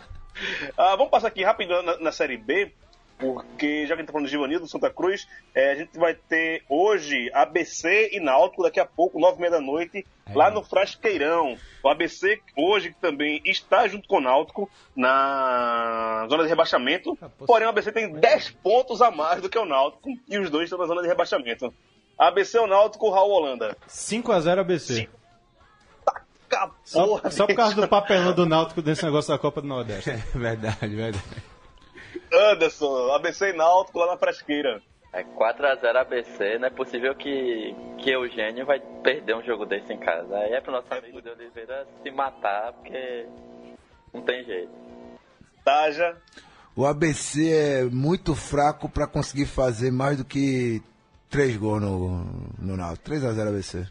Ah, vamos passar aqui rapidão na, na Série B, porque já que a gente tá falando de Givanildo, Santa Cruz, é, a gente vai ter hoje ABC e Náutico, daqui a pouco, nove e meia da noite, lá no Frasqueirão. O ABC hoje também está junto com o Náutico na zona de rebaixamento, porém o ABC tem 10 pontos a mais do que o Náutico, e os dois estão na zona de rebaixamento. ABC ou Náutico, Raul Holanda. 5x0 ABC. Taca Só, porra, só por causa do papelão do Náutico desse negócio da Copa do Nordeste. <laughs> É verdade, verdade. Anderson, ABC e Náutico lá na Frasqueira. É 4x0 ABC, não é possível que, que Eugênio vai perder um jogo desse em casa. Aí é pro nosso amigo de Oliveira se matar, porque não tem jeito. Taja. O ABC é muito fraco pra conseguir fazer mais do que três gols no, no Náutico. 3x0 ABC.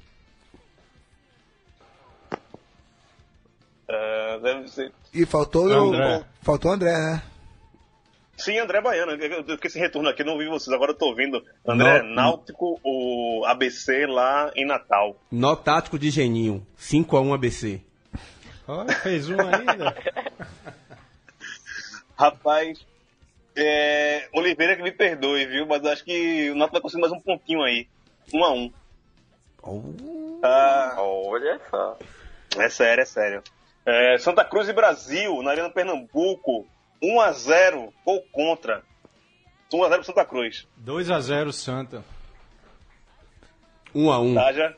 ah, deve ser. E faltou André. o. Faltou o André, né? Sim, André Baiano. Eu fiquei sem retorno aqui, não vi vocês. Agora eu tô ouvindo. André, Não. Náutico, o ABC lá em Natal. Nó tático de Geninho, 5x1 ABC. Olha, fez um ainda. <laughs> Rapaz, é, Oliveira que me perdoe, viu? Mas eu acho que o Náutico vai conseguir mais um pontinho aí. Um a um. Ah, Olha só. é sério, é sério. É, Santa Cruz e Brasil, na Arena Pernambuco. 1 a 0 ou contra. 1 a 0 pro Santa Cruz. 2x0 Santa. 1 a 1 Taja.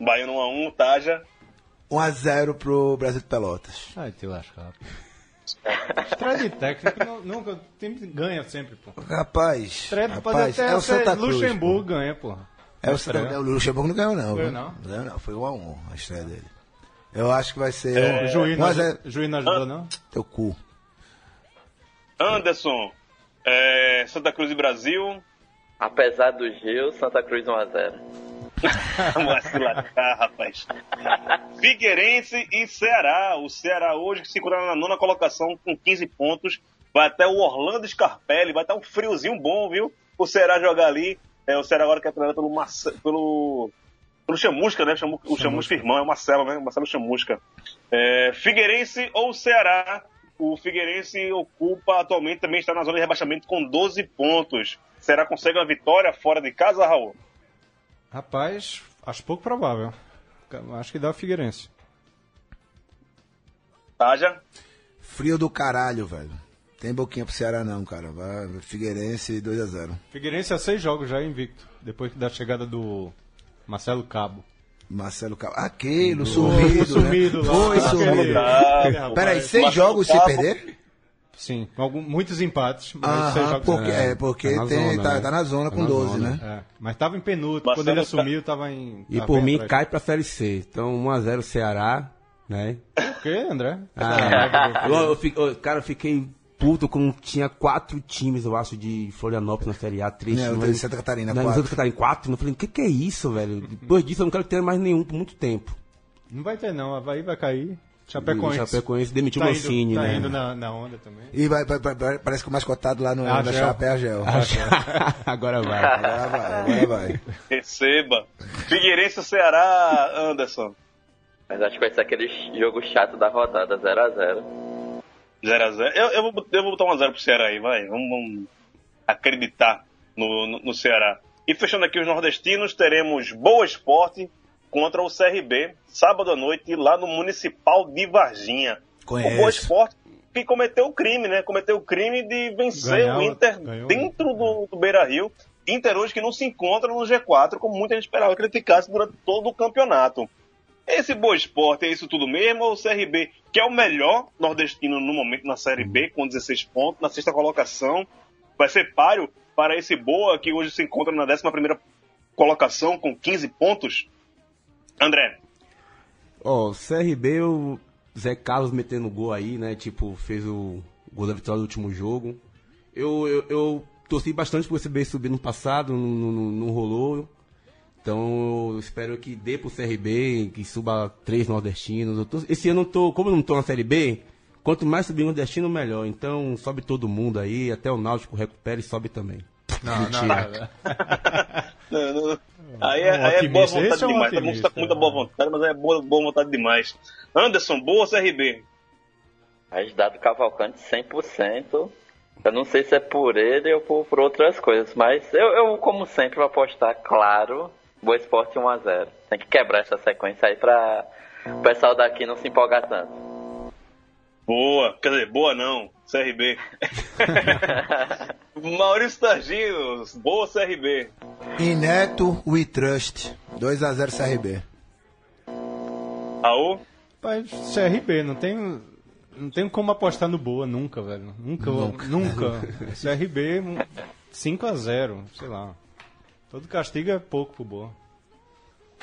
Baiano 1 a 1, Taja. 1x0 pro Brasil de Pelotas. Ai, te lascar. Estreia de técnico não- nunca. O time ganha sempre, pô. Rapaz, Estreia pode rapaz até é o ser Santa Cruz. Luxemburgo pô. ganha, porra. É o. Santa, o Luxemburgo não ganhou, não. Foi, viu? não? Não, não, foi 1x1 a estreia dele. Eu acho que vai ser O um, juiz, um não, a o juiz não ajudou, não? Teu cu. Anderson. é, Santa Cruz e Brasil. Apesar do Gil, Santa Cruz 1x0. Vai se lascar, rapaz. Figueirense e Ceará. O Ceará hoje que se encontra na nona colocação com 15 pontos. Vai até o Orlando Scarpelli. Vai estar um friozinho bom, viu? O Ceará jogar ali. É, o Ceará agora que é treinado pelo, Marce- pelo, pelo Chamusca, né? Chamu- o Chamusca irmão, é o Marcelo, né? Marcelo Chamusca. É, Figueirense ou Ceará? O Figueirense ocupa atualmente também está na zona de rebaixamento com 12 pontos. Será consegue uma vitória fora de casa, Raul? Rapaz, acho pouco provável. Acho que dá o Figueirense. Taja? Frio do caralho, velho. Tem boquinha pro Ceará não, cara. Vai, Figueirense 2x0. Figueirense há seis jogos já invicto. Depois da chegada do Marcelo Cabo. Marcelo Cabo. Aquele, o sumido, <laughs> sumido né? lá. Foi sumido. Peraí, seis jogos sem Cabo. perder? Sim, algum- muitos empates. Mas seis jogos porque, é, porque tá na tem, zona, tá, né? tá na zona Tá com na 12, zona. né? É, mas tava em penúltimo. Quando ele assumiu, tava em. E tava por bem mim atrás. cai pra Série C. Então 1x0 Ceará, né? Por quê, André? Ah, eu, eu fi- eu- cara, eu fiquei puto como tinha quatro times, eu acho, de Florianópolis na Série A, três Não, times. Santa Catarina, Não, quatro. Santa Catarina, quatro. Eu falei, o que, que é isso, velho? Depois disso eu não quero ter mais nenhum por muito tempo. Não vai ter, não. Havaí vai cair. Chapecoense. Chapecoense demitiu tá o indo, Mancini, tá né? indo na, na onda também. E vai, vai- vai- parece que o mais cotado lá no, na Gel. Chapa é a Gel. <laughs> Agora vai. Agora vai, agora vai. Receba. Figueirense Ceará, Anderson. Mas acho que vai ser aquele jogo chato da rodada, 0x0. 0x0. Eu, eu, vou, eu vou botar 1x0 pro Ceará aí, vai. Vamos, vamos acreditar no, no, no Ceará. E fechando aqui os nordestinos, teremos Boa Esporte contra o CRB, sábado à noite, lá no Municipal de Varginha. Conheço. O Boa Esporte que cometeu o crime, né? Cometeu o crime de vencer Ganhar o o- Inter ganhou. dentro do, do Beira Rio. Inter hoje que não se encontra no G4, como muita gente esperava que ele ficasse durante todo o campeonato. Esse Boa Esporte é isso tudo mesmo? Ou o CRB, que é o melhor nordestino no momento na Série B, com 16 pontos, na sexta colocação, vai ser páreo para esse Boa, que hoje se encontra na 11 colocação, com 15 pontos? André, Ó, CRB, o Zé Carlos metendo gol aí, né? Tipo, fez o gol da vitória do último jogo. Eu, eu, eu torci bastante pro CRB subir no passado, não, não, não rolou. Então eu espero que dê pro CRB, que suba três nordestinos. Eu tô- esse ano eu tô, como eu não tô na Série B, quanto mais subir nordestino, melhor. Então sobe todo mundo aí, até o Náutico recupera e sobe também. Não, Mentira. <laughs> Não, não. Aí é, Um aí é boa vontade esse é um demais. Todo mundo está com muita boa vontade, mas é boa, boa vontade demais. Anderson, boa CRB. Aí dado Cavalcante 100%. Eu não sei se é por ele ou por, por outras coisas, mas eu, eu, como sempre, vou apostar, claro, Boa Esporte 1x0. Tem que quebrar essa sequência aí pra o pessoal daqui não se empolgar tanto. Boa, quer dizer, boa não, CRB. <laughs> <laughs> Maurício Targinos, boa CRB. E Neto, We Trust. 2x0 CRB. Raul, Rapaz, CRB, não tem, não tem como apostar no Boa nunca, velho. Nunca, nunca. CRB <laughs> 5x0, sei lá. Todo castigo é pouco pro Boa.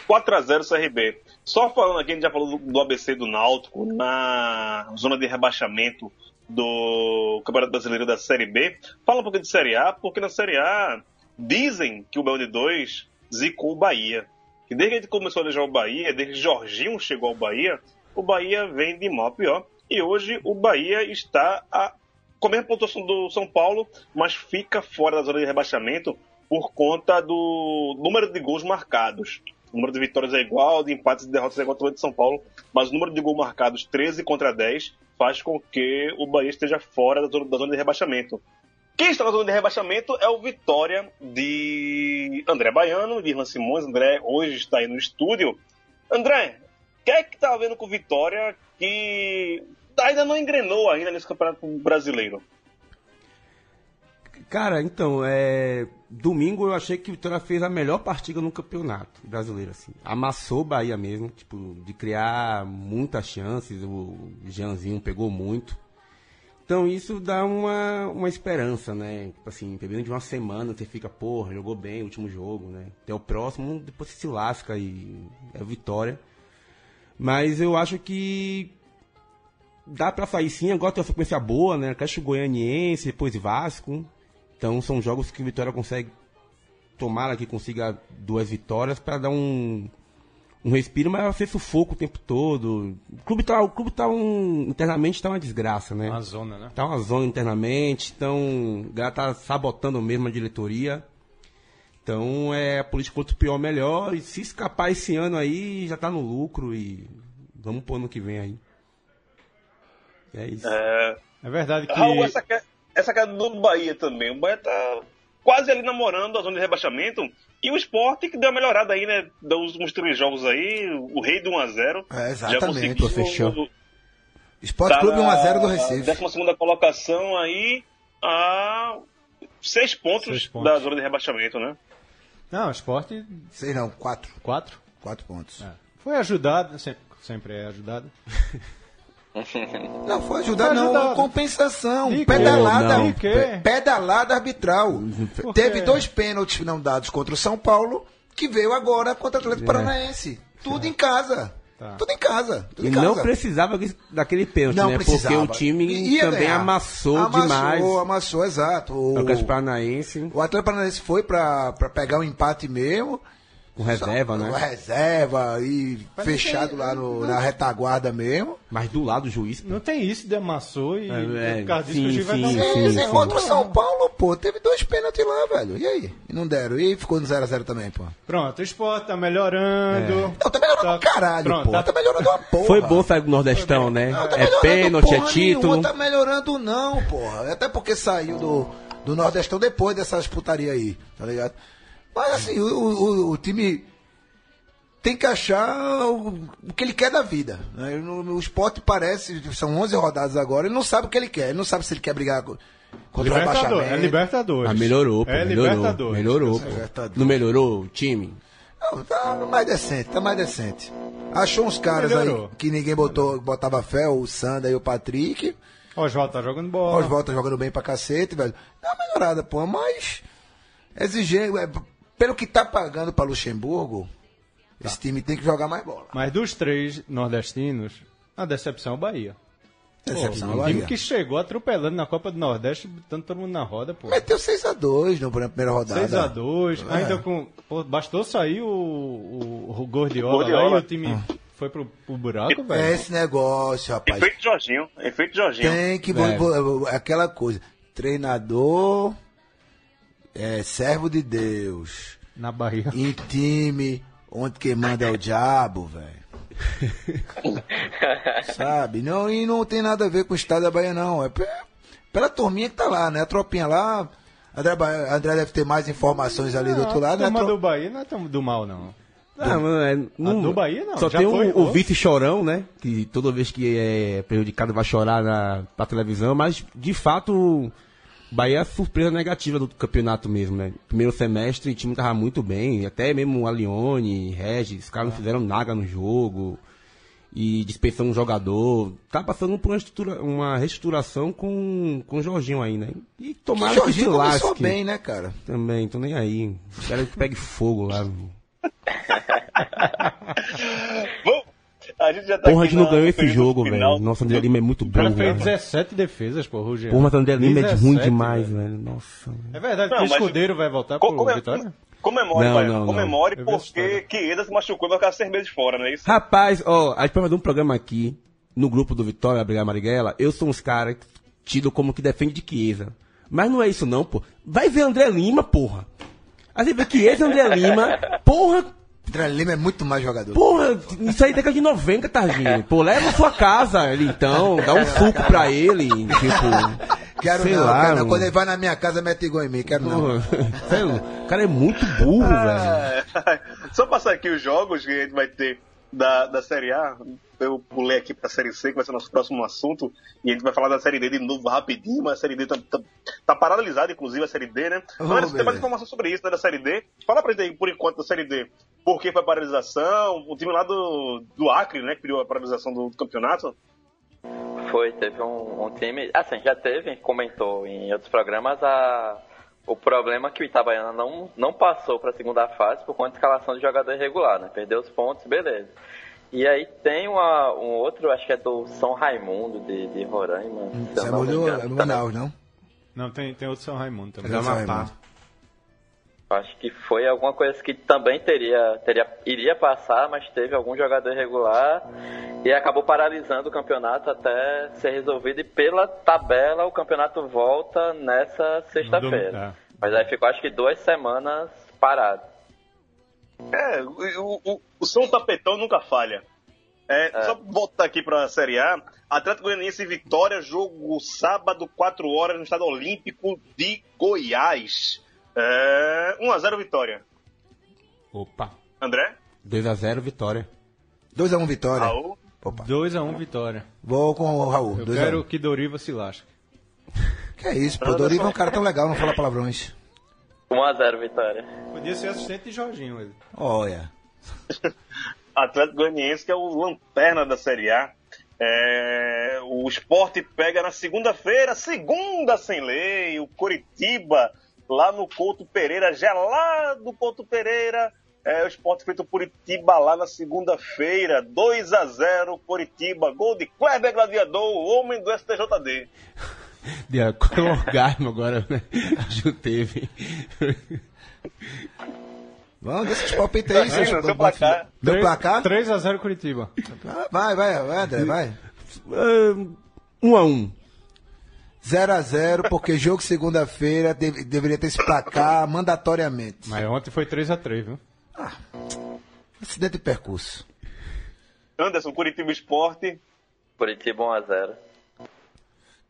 4x0 CRB. Só falando aqui, a gente já falou do, ABC do Náutico na zona de rebaixamento do Campeonato Brasileiro da Série B. Fala um pouquinho de Série A, porque na Série A dizem que o Belo de 2 zicou o Bahia. Que desde que começou a eleger o Bahia, desde que Jorginho chegou ao Bahia, o Bahia vem de mal a pior. E hoje o Bahia está a, com a mesma pontuação do São Paulo, mas fica fora da zona de rebaixamento por conta do número de gols marcados. O número de vitórias é igual, de empates e derrotas é igual ao de São Paulo, mas o número de gols marcados, 13 contra 10, faz com que o Bahia esteja fora da zona, de rebaixamento. Quem está na zona de rebaixamento é o Vitória de André Baiano, de Irlan Simões. André hoje está aí no estúdio. André, o que é que tá vendo com o Vitória que ainda não engrenou ainda nesse campeonato brasileiro? Cara, então, é... domingo eu achei que o Vitória fez a melhor partida no campeonato brasileiro, assim. Amassou o Bahia mesmo, tipo, de criar muitas chances, o Jeanzinho pegou muito. Então isso dá uma, uma esperança, né? Tipo assim, perdendo de uma semana, você fica, porra, jogou bem o último jogo, né? Até o próximo, depois você se lasca e é vitória. Mas eu acho que dá pra sair sim, agora tem uma sequência boa, né? Caixa Goianiense, depois Vasco. Então são jogos que o Vitória consegue tomara que consiga duas vitórias para dar um, um respiro, mas vai ser sufoco o tempo todo. O clube tá, o clube tá um, internamente tá uma desgraça, né? Uma zona, né? Tá uma zona internamente, então o cara tá sabotando mesmo a diretoria. Então é a política quanto pior melhor. E se escapar esse ano aí, já tá no lucro e vamos pro ano que vem aí. É isso. É, É verdade que. Raul, essa, que- essa queda do Bahia também. O Bahia tá quase ali namorando a zona de rebaixamento. E o esporte que deu uma melhorada aí, né? Dos últimos três jogos aí, o rei do 1x0. É, exatamente, pô, fechou. Esporte Clube 1x0 do Recife. 12 colocação aí a seis pontos, Seis pontos. da zona de rebaixamento, né? Não, o esporte Sei não, 4. 4. 4 pontos. É. Foi ajudado, sempre, sempre é ajudado. <laughs> <laughs> Não, foi ajudar, Foi não. ajudado. Compensação. De pedalada. Não. Pedalada arbitral. Teve dois pênaltis não dados contra o São Paulo, que veio agora contra o Atlético Paranaense. Tudo em casa. Tá. Tudo em casa. Tudo E em não casa. precisava daquele pênalti, Não né? precisava. Porque o time Ia também ganhar. amassou, amassou demais. Amassou, exato. O, O Atlético Paranaense o Atlético Paranaense foi pra pegar um empate mesmo. Com reserva, Só- né? Reserva e fechado lá no- na retaguarda mesmo. Mas do lado do juiz. Não tem isso de amassou e É, é, por causa disso sim, que o juiz vai dar sim, sim. contra o São Paulo, pô, teve dois pênaltis lá, velho. E aí? E não deram. E ficou no 0x0 também, pô. Pronto, o esporte tá melhorando. Não, tá melhorando Tá- caralho, pronto, pô. tá- Tá melhorando uma porra. Foi bom sair do Nordestão, né? Não, tá é pênalti, é título. Nenhuma, tá melhorando não, porra. Até porque saiu do, do Nordestão depois dessas putaria aí, tá ligado? Mas assim, o, o, o time tem que achar o, o que ele quer da vida. né? No, o esporte parece, são 11 rodadas agora, ele não sabe o que ele quer. Ele não sabe se ele quer brigar co- contra o Libertadores, rebaixamento. é Libertadores. Ah, melhorou, pô. É melhorou. Libertadores. Melhorou, pô. Libertadores. Não melhorou o time? Não, tá mais decente, tá mais decente. Achou uns caras Melhorou. aí que ninguém botou, botava fé, o Sander e o Patrick. Oswaldo tá jogando bola. Os volta jogando bem pra cacete, velho. Dá uma melhorada, pô, mas. Exigente. é, pelo que tá pagando pra Luxemburgo, esse time tem que jogar mais bola. Mas dos três nordestinos, a decepção é o Bahia. Decepção Pô, é o um time Bahia. que chegou atropelando na Copa do Nordeste, botando todo mundo na roda, pô. Meteu 6x2 na primeira rodada. 6x2, É. ainda com. Pô, bastou sair o, o, o Gordiola, Gordiola. lá e o time foi pro, pro buraco, velho. É esse negócio, rapaz. Efeito Jorginho. Efeito Jorginho. Tem que. É. Aquela coisa. Treinador. É servo de Deus. Na Bahia. Em time onde quem manda é o diabo, velho. <laughs> Sabe? Não, e não tem nada a ver com o estado da Bahia, não. É pe- pela turminha que tá lá, né? A tropinha lá. André, André deve ter mais informações ali do outro lado, né? a turma Tro- do Bahia não é tão do mal, não. Não, não, é, não- do Bahia, não. Só Já tem foi o, o chorão, né? Que toda vez que é prejudicado vai chorar na, pra televisão, mas de fato Bahia é a surpresa negativa do campeonato mesmo, né? Primeiro semestre o time tava muito bem, até mesmo o Alione, Regis, os caras não fizeram nada no jogo e dispensando um jogador. Tá passando por uma, estrutura- uma reestruturação com, com o Jorginho aí, né? E Que tomara que se Jorginho começou lasque. bem, né, cara? Também, tô nem aí. Espero que pegue fogo lá. <laughs> A gente já tá Porra, a gente não ganhou esse jogo, velho. Nossa, André Lima é muito O bom, cara fez velho. 17 defesas, pô, Rogério. Porra, mas André Lima é de ruim 17, demais, velho. velho. Nossa. velho. É verdade Não, que o escudeiro vai voltar Co- pro come- Vitória? Comemore, Não, pai. não, não. Comemore vi essa porque. Chiesa se machucou e vai ficar seis meses fora, não é isso? Rapaz, ó, a gente vai fazer um programa aqui, no grupo do Vitória, Brigar Marighella. Eu sou uns caras tido como que defende de Chiesa. Mas não é isso não, pô. Vai ver André Lima, porra. Aí você vê Chiesa e André Lima, <laughs> porra, André Lima é muito mais jogador. Porra, isso aí é década de 90, Targinho. Pô, leva a sua casa ele então, <laughs> dá um suco pra ele, tipo... Quero sei não, lá, quero não. Quando ele vai na minha casa, mete igual em mim, quero não. Porra, <laughs> sei lá, o cara é muito burro, velho. É, <laughs> Só passar aqui os jogos que a gente vai ter da, da Série A. Eu pulei aqui pra Série C, que vai ser nosso próximo assunto. E a gente vai falar da Série D de novo rapidinho, mas a Série D tá, tá, tá paralisada, inclusive, a Série D, né? Oh, Mas você tem mais informação sobre isso, né, da Série D. Fala pra gente aí, por enquanto, da Série D. Por que foi a paralisação? O time lá do, do Acre, né, que pediu a paralisação do, do campeonato. Foi, teve um, um time. Assim, já teve, a comentou em outros programas, a, o problema é que o Itabaiana não, não passou para a segunda fase por conta de escalação de jogador irregular, né? Perdeu os pontos, beleza. E aí tem uma, um outro, acho que é do São Raimundo de, de Roraima. mudou engano, é no. Manaus, não? Não, tem, tem outro São Raimundo também. É uma São pá. Raimundo. Acho que foi alguma coisa que também teria, teria iria passar, mas teve algum jogador irregular e acabou paralisando o campeonato até ser resolvido. E pela tabela, o campeonato volta nessa sexta-feira. Domingo, Mas aí ficou acho que duas semanas parado. É, o, o, o São Tapetão nunca falha. É, Só voltar aqui pra Série A. Atlético Goianiense e Vitória, jogo sábado, 4 horas, no Estado Olímpico de Goiás. É, 1x0 Vitória. Opa, André? 2x0 vitória. 2x1 vitória. Raul? Opa. 2x1 vitória. Vou com o Raul. Eu 2 quero a 1. que Doriva se lasque. Que é isso, pô. Doriva é um cara tão legal, não fala palavrões. 1x0 Vitória. Podia ser assistente de Jorginho ele. Olha. <laughs> Atlético Goianiense, que é o lanterna da Série A. É, o esporte pega na segunda-feira, segunda sem lei, o Coritiba, lá no Couto Pereira, gelado Couto Pereira. É, o esporte feito por Curitiba lá na segunda-feira, 2 a 0 Coritiba, gol de Kleber Gladiador, o homem do STJD. Deu qual orgasmo agora, né? Ju teve. Vamos, deixa os palpites aí, seus seu placar. Meu placar? 3x0 Curitiba. Ah, Vai, vai, vai, André, vai. 1x1. 0x0, porque jogo segunda-feira deve- deveria ter esse placar mandatoriamente. Mas ontem foi 3x3, viu? Acidente de percurso. Anderson, Curitiba Esporte. Curitiba 1x0.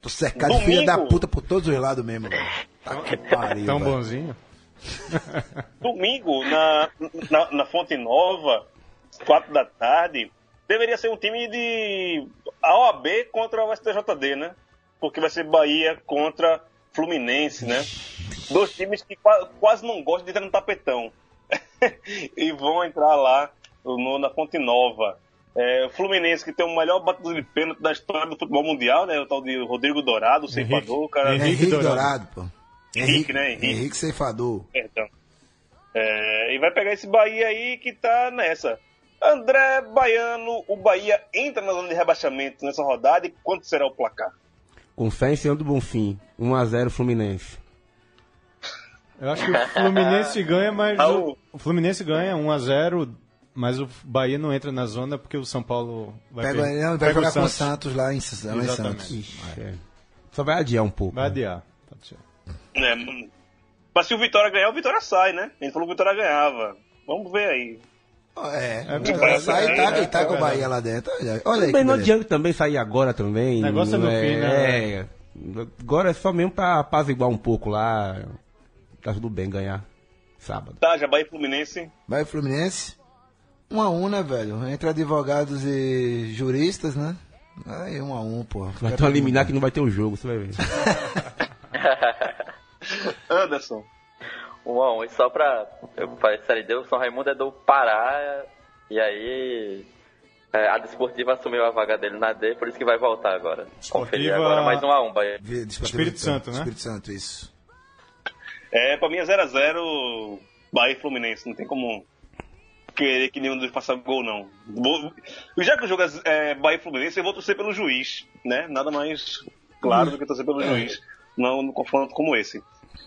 Tô cercado de Domingo. filha da puta por todos os lados mesmo, velho. Tá que pariu, Tão bonzinho. Domingo, na, na, na Fonte Nova, 4 da tarde, deveria ser um time de a OAB contra o STJD, né? Porque vai ser Bahia contra Fluminense, né? Dois times que qua- quase não gostam de entrar no tapetão. <laughs> e vão entrar lá no- na Fonte Nova. É, o Fluminense, que tem o melhor batedor de pênalti da história do futebol mundial, né? O tal de Rodrigo Dourado, o ceifador, o cara. Henrique Henrique Dourado. Pô. Henrique, né? Henrique. Henrique Ceifador. Perdão. É, e vai pegar esse Bahia aí que tá nessa. André Baiano, o Bahia entra na zona de rebaixamento nessa rodada e quanto será o placar? Com fé em Senhor do Bonfim. 1x0 Fluminense. Eu acho que o Fluminense ganha, mas o, o Fluminense ganha 1x0, mas o Bahia não entra na zona porque o São Paulo vai, Pega, per- não, vai pega jogar o com o Santos. Lá em, lá em. Santos. Ixi, é. Só vai adiar um pouco. Vai né? adiar. Pode ser. É, mas se o Vitória ganhar, o Vitória sai, né? Ele falou que o Vitória ganhava. Vamos ver aí. É, É verdade, sai e tá, é, e tá é com o. Bahia lá dentro. Olha, olha aí. Também que não adianta também sair agora também. O negócio é no não fim, né? É. Agora é só mesmo pra apaziguar um pouco lá. Tá tudo bem ganhar. Sábado. Tá, já Bahia e Fluminense. Vai Fluminense. Um a um, né, velho? Entre advogados e juristas, né? Aí, um a um, pô. Vai ter um eliminar que não vai ter o jogo, você vai ver. <laughs> Anderson. 1x1. E só pra. Eu falei Série D, o São Raimundo é do Pará. E aí. é, a Desportiva assumiu a vaga dele na D, por isso que vai voltar agora. Conferir Desportiva- agora mais 1x1, Bahia. Vi- Desportivo Espírito Santo, né? Espírito Santo, isso. É, pra mim é 0x0 Bahia e Fluminense. Não tem como querer que nenhum dos faça gol, não. Vou- Já que o jogo é é, Bahia e Fluminense, eu vou torcer pelo juiz, né? Nada mais claro do que torcer pelo juiz. Não num confronto como esse.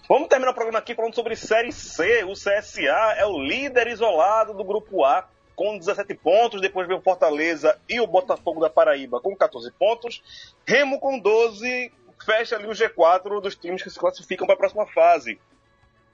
Vamos terminar o programa aqui falando sobre Série C. O CSA é o líder isolado do Grupo A, com 17 pontos. Depois vem o Fortaleza e o Botafogo da Paraíba com 14 pontos. Remo com 12. Fecha ali o G4 dos times que se classificam para a próxima fase.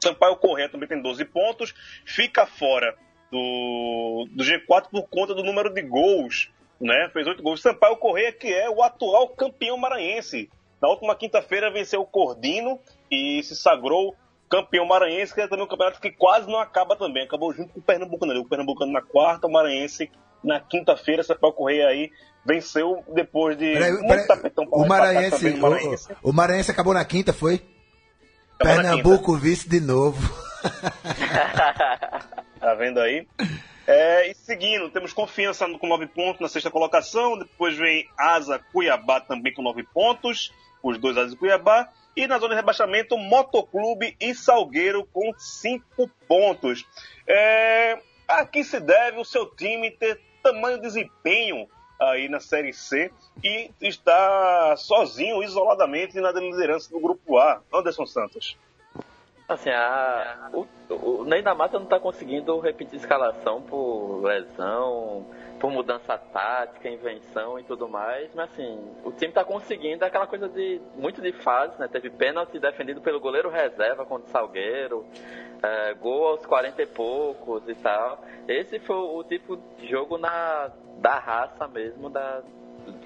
Sampaio Correia também tem 12 pontos. Fica fora do, do G4 por conta do número de gols, né? Fez oito gols. Sampaio Correia, que é o atual campeão maranhense. Na última quinta-feira venceu o Cordino e se sagrou campeão maranhense, que é também um campeonato que quase não acaba também. Acabou junto com o Pernambucano. O Pernambucano na quarta, o Maranhense na quinta-feira. Sampaio Correia aí venceu depois de Peraí, muito peraí, tapetão o, Maranhense, também, o Maranhense. o, o Maranhense acabou na quinta, foi? Acabou na Pernambuco vice de novo. <laughs> Tá vendo aí? É, e seguindo, temos confiança com 9 pontos na sexta colocação. Depois vem Asa Cuiabá também com 9 pontos. Os dois Asas de Cuiabá. E na zona de rebaixamento, Motoclube e Salgueiro com 5 pontos. É, a que se deve o seu time ter tamanho desempenho aí na Série C e está sozinho, isoladamente, na liderança do Grupo A? Anderson Santos. Assim, a, o, o Ney da Mata não tá conseguindo repetir escalação por lesão, por mudança tática, invenção e tudo mais, mas assim, o time tá conseguindo aquela coisa de muito de fase, né? Teve pênalti defendido pelo goleiro reserva contra o Salgueiro, é, gol aos 40 e poucos e tal. Esse foi o tipo de jogo na, da raça mesmo, da,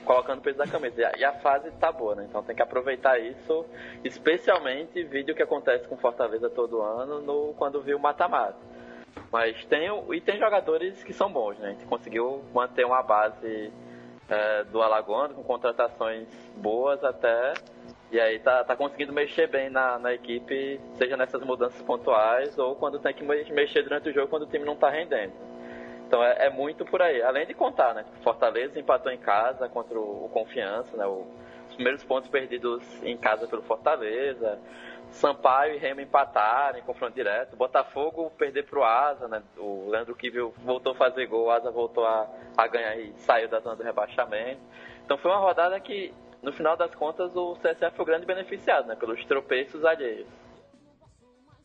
colocando peso da camisa. E a, e a fase tá boa, né? Então tem que aproveitar isso, especialmente vídeo que acontece com Fortaleza todo ano, no, quando viu o mata-mata. Mas tem, e tem jogadores que são bons, né? A gente conseguiu manter uma base é, do Alagoano com contratações boas até. E aí tá, tá conseguindo mexer bem na, na equipe, seja nessas mudanças pontuais ou quando tem que me- mexer durante o jogo quando o time não tá rendendo. Então é, é muito por aí. Além de contar, né? Fortaleza empatou em casa contra o, o Confiança, né? o- os primeiros pontos perdidos em casa pelo Fortaleza. Sampaio e Remo empataram em confronto direto. Botafogo perder pro Asa, né? O Leandro Kivil voltou a fazer gol, o Asa voltou a, a ganhar e saiu da zona do rebaixamento. Então foi uma rodada que, no final das contas, o CSA foi o grande beneficiado, né? Pelos tropeços alheios.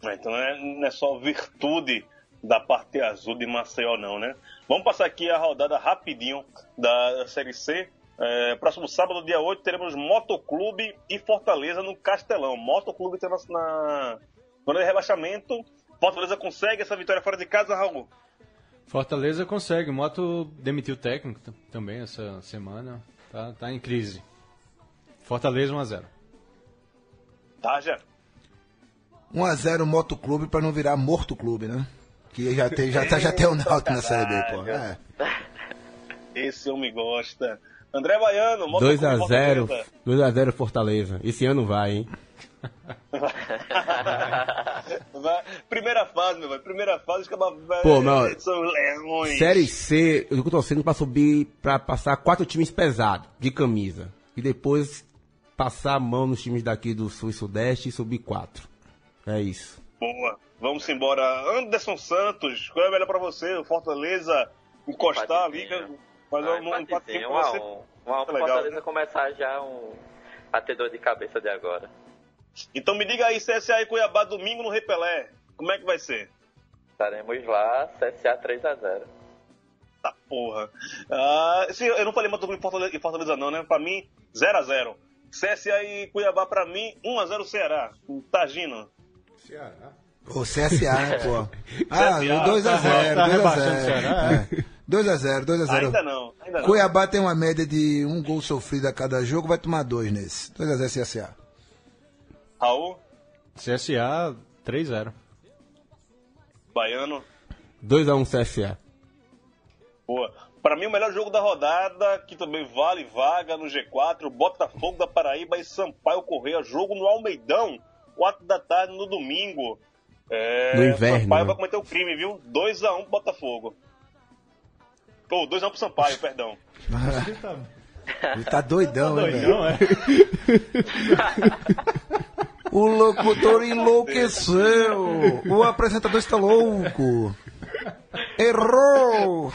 É, Então não é, não é só virtude da parte azul de Maceió, não, né? Vamos passar aqui a rodada rapidinho da Série C. É, próximo sábado, dia 8, teremos Motoclube e Fortaleza no Castelão. Motoclube tem na, na zona de rebaixamento. Fortaleza consegue essa vitória fora de casa, Raul? Fortaleza consegue. O Moto demitiu o técnico também essa semana. Tá, tá em crise. Fortaleza 1x0. Tá, já. 1x0 Motoclube pra não virar Morto Clube, né? Que já tem, já, tá- já tem o Náutico na Série B, pô. É. Esse homem gosta. André Baiano, Motoclube 2x0 Fortaleza. 2x0 Fortaleza. Esse ano vai, hein? <laughs> Vai. Primeira fase, meu velho. Primeira fase, acaba. Pô, meu- São. Série C, eu tô torcendo pra subir, pra passar quatro times pesados, de camisa. E depois passar a mão nos times daqui do Sul e Sudeste e subir quatro. É isso. Boa. Vamos embora. Anderson Santos, qual é melhor pra você? O Fortaleza encostar ali, Empatezinho. mas Ah, um pra um a você. um. Um Fortaleza né? começar já um, a ter dor de cabeça de agora. Então me diga aí, CSA e Cuiabá domingo no Repelé. Como é que vai ser? Estaremos lá, CSA 3x0. Tá porra. Ah, sim, eu não falei Motoclube e Fortaleza, Fortaleza não, né? Pra mim, 0x0. CSA e Cuiabá pra mim, 1x0 Ceará. Tagino. O CSA, né, pô? <laughs> Ah, CSA, 2x0, tá rebaixando o 2x0. Ceará, 2x0, 2x0. Ainda não, ainda não. Cuiabá tem uma média de um gol sofrido a cada jogo, vai tomar dois nesse. 2x0 CSA. Raul, CSA 3x0. Baiano. 2x1 CSA. Boa. Pra mim, o melhor jogo da rodada, que também vale vaga no G4, Botafogo da Paraíba e Sampaio Correia. Jogo no Almeidão, 4 da tarde no domingo. É, No inverno, Sampaio né? vai cometer o crime, viu? 2x1 pro Botafogo. Ou 2x1 pro Sampaio, <laughs> perdão. <laughs> Ele tá doidão, hein, velho? Não, é? <laughs> O locutor enlouqueceu. O apresentador está louco. Errou.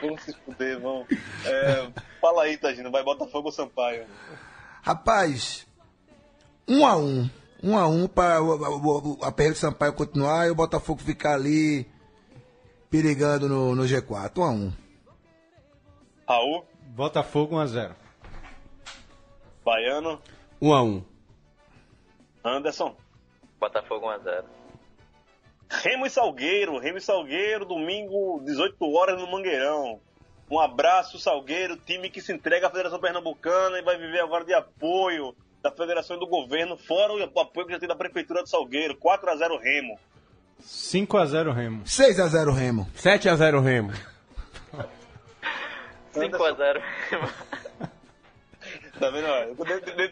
Vamos se fuder, vamos. É, fala aí, Tagino, vai Botafogo ou Sampaio? Rapaz, um a um. Um a um para o- o- a perda de Sampaio continuar e o Botafogo ficar ali perigando no, no G4. Um a um. Raul, Botafogo 1x0. Baiano, 1x1. Anderson. Botafogo 1x0. Remo e Salgueiro, Remo e Salgueiro, domingo, 18 horas no Mangueirão. Um abraço, Salgueiro, time que se entrega à Federação Pernambucana e vai viver agora de apoio da Federação e do governo, fora o apoio que já tem da Prefeitura de Salgueiro. 4x0 Remo. 5x0 Remo. 6x0 Remo. 7x0 Remo. 5x0. <laughs> Tá vendo?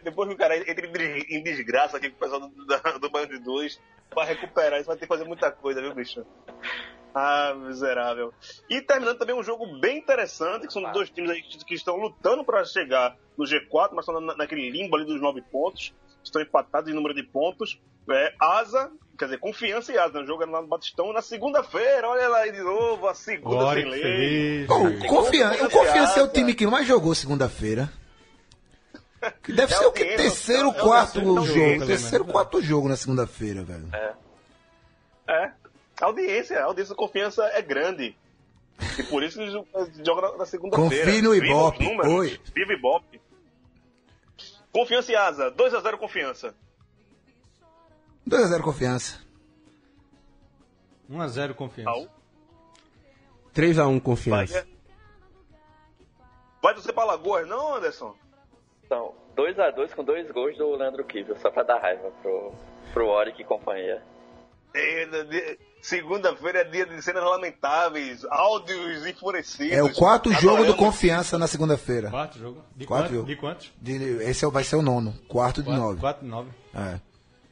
Depois que o cara entra em des- em desgraça aqui com o pessoal do, do Banho de Dois, pra recuperar isso vai ter que fazer muita coisa, viu, bicho? Ah, miserável. E terminando também um jogo bem interessante, que são dois times aí que estão lutando para chegar no G4, mas estão na- naquele limbo ali dos nove pontos, estão empatados em número de pontos. É, Asa, quer dizer, Confiança e Asa, né? o jogo é lá no Batistão na segunda-feira, olha lá aí de novo, a segunda Glória sem lei. o Confiança, o Confiança é o time que mais jogou segunda-feira. Que deve É ser o que? Terceiro, é é quarto terceiro jogo. jogo, Terceiro, quarto jogo na segunda-feira, velho. É. A audiência, a audiência de confiança é grande. E por isso eles jogam na- segunda-feira. Confie no Viva Ibope. números. Oi. Viva Ibope. Confiança e asa. 2x0 confiança. 2x0 Confiança. 1x0 confiança. Raul. 3x1 confiança. Bahia. Vai torcer pra Lagoas, não, Anderson? Então, 2x2 com dois gols do Leandro Kivel, só pra dar raiva pro, pro Oric e companhia. É, de- Segunda-feira é dia de cenas lamentáveis, áudios enfurecidos. É o quarto jogo do. Confiança na segunda-feira. Quarto jogo. De, Quatro quanto, jogo. de quantos? De- Esse é o- vai ser o nono. Quarto de nove. 4, 9. É.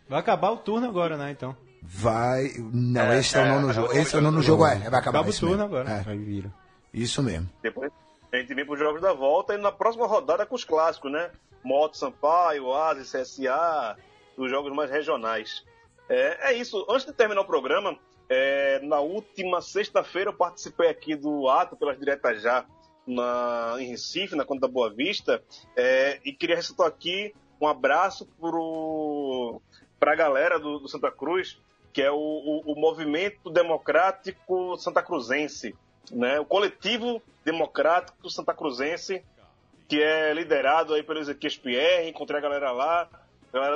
Vai acabar o turno agora, né, então. Vai. Não, É, esse é o é, nono é, jogo. é, Esse é o nono jogo, é. Vai acabar Acaba o turno mesmo. agora. É, Aí vira. isso mesmo. Depois a gente vem para os jogos da volta e na próxima rodada com os clássicos, né? Moto Sampaio, Oasis, CSA, os jogos mais regionais. É, é isso. Antes de terminar o programa, é, na última sexta-feira eu participei aqui do ato pelas diretas já na, em Recife, na Conta da Boa Vista, é, e queria ressaltar aqui um abraço para a galera do, do Santa Cruz, que é o, o- o Movimento Democrático Santa Cruzense, né? o Coletivo Democrático Santa Cruzense, que é liderado aí pelo Ezequiel Pierre, encontrei a galera lá.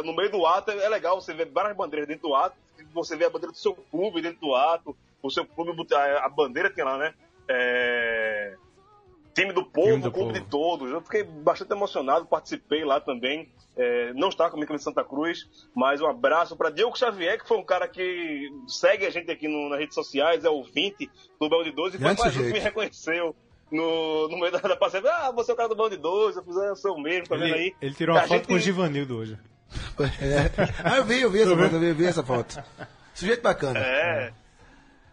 No meio do ato é legal você ver várias bandeiras dentro do ato, você vê a bandeira do seu clube dentro do ato, o seu clube, a a bandeira tem lá, né? É, Time do povo, Time do clube povo. de todos. Eu fiquei bastante emocionado, participei lá também. É, não estava comigo em Santa Cruz, mas um abraço para Diego Xavier, que foi um cara que segue a gente aqui no- nas redes sociais, é ouvinte do Bel de 12 e foi mais que me reconheceu no, no meio da, da passeada. Ah, você é o cara do Bel de 12, eu fiz, ah, eu sou o mesmo, tá vendo aí? ele tirou uma A foto gente- com o Givanildo hoje. É. Ah, eu vi, eu vi essa foto, eu vi, essa foto. Sujeito bacana. É.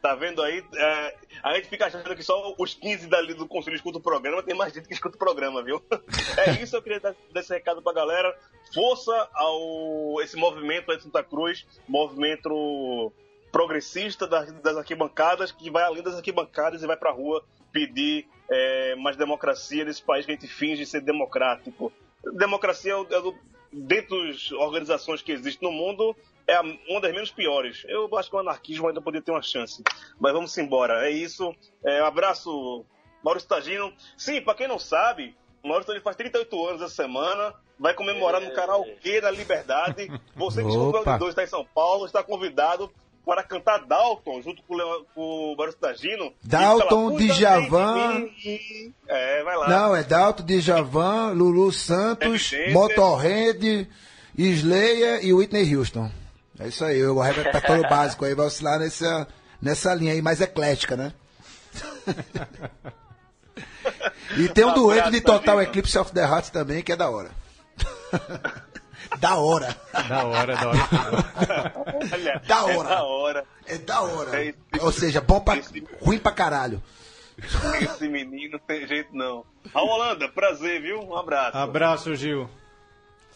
Tá vendo aí? É, a gente fica achando que só os 15 dali do conselho escutam o programa, tem mais gente que escuta o programa, viu? <laughs> É isso, eu queria dar dar esse recado pra galera. Força ao esse movimento aí de Santa Cruz, movimento progressista das, das arquibancadas, que vai além das arquibancadas e vai pra rua pedir é, mais democracia nesse país que a gente finge ser democrático. Democracia é, o- é do, dentro das organizações que existem no mundo, é uma das menos piores. Eu acho que o anarquismo ainda poderia ter uma chance. Mas vamos embora. É isso. É, um abraço, Maurício Tagino. Sim, pra quem não sabe, o Maurício Tagino faz 38 anos essa semana. Vai comemorar no karaokê da Liberdade. Você que escuta o. 2 está em São Paulo, está convidado para cantar Dalton junto com o, com o Maurício Tagino. Dalton, Djavan. É, vai lá. Não, é Dalton, Djavan, Lulu Santos. Motorhead, Slayer e Whitney Houston. É isso aí, o repertório básico aí vai oscilar nessa, nessa linha aí mais eclética, né? <laughs> e tem um Abraço, dueto de Total. Eclipse of the Heart também, que é da hora. <laughs> da hora. Da hora, da hora. Olha, Da é hora. da hora. É da hora. É isso. Ou seja, bom pra, Esse- ruim pra caralho. Esse menino não tem jeito não. Raul Holanda, prazer, viu? Um abraço. Abraço, Gil.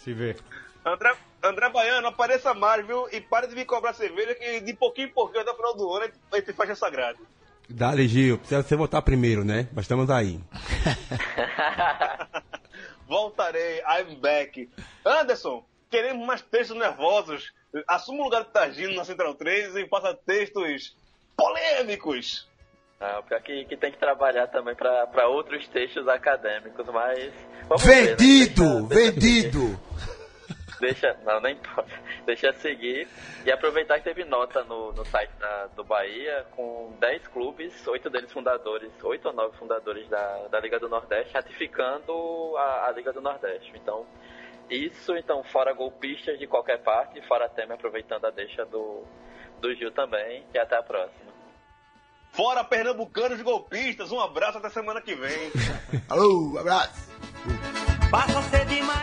Se vê. André, André Baiano, apareça mais, viu? E pare de me cobrar cerveja, que de pouquinho em pouquinho, até o final do ano, a gente- a gente faz essa grade. Dale, Gil. Precisa você votar primeiro, né? Mas estamos aí. <laughs> Voltarei, I'm back. Anderson, queremos mais textos nervosos. Assuma o lugar de Tagino na Central 3 e faça textos polêmicos. Ah, o pior que, que tem que trabalhar também pra pra outros textos acadêmicos, mas. vamos ver, né? Vendido! <laughs> Deixa- não, nem importa. <laughs> Deixa seguir. E aproveitar que teve nota no, no site da- do Bahia com 10 clubes, oito deles fundadores, oito ou nove fundadores da, da Liga do Nordeste, ratificando a, a Liga do Nordeste. Então, isso, então, fora golpistas de qualquer parte, fora Temer aproveitando a deixa do, do Gil também. E até a próxima. Fora pernambucanos golpistas, um abraço até semana que vem. <laughs> Alô, abraço. Passa a ser demais.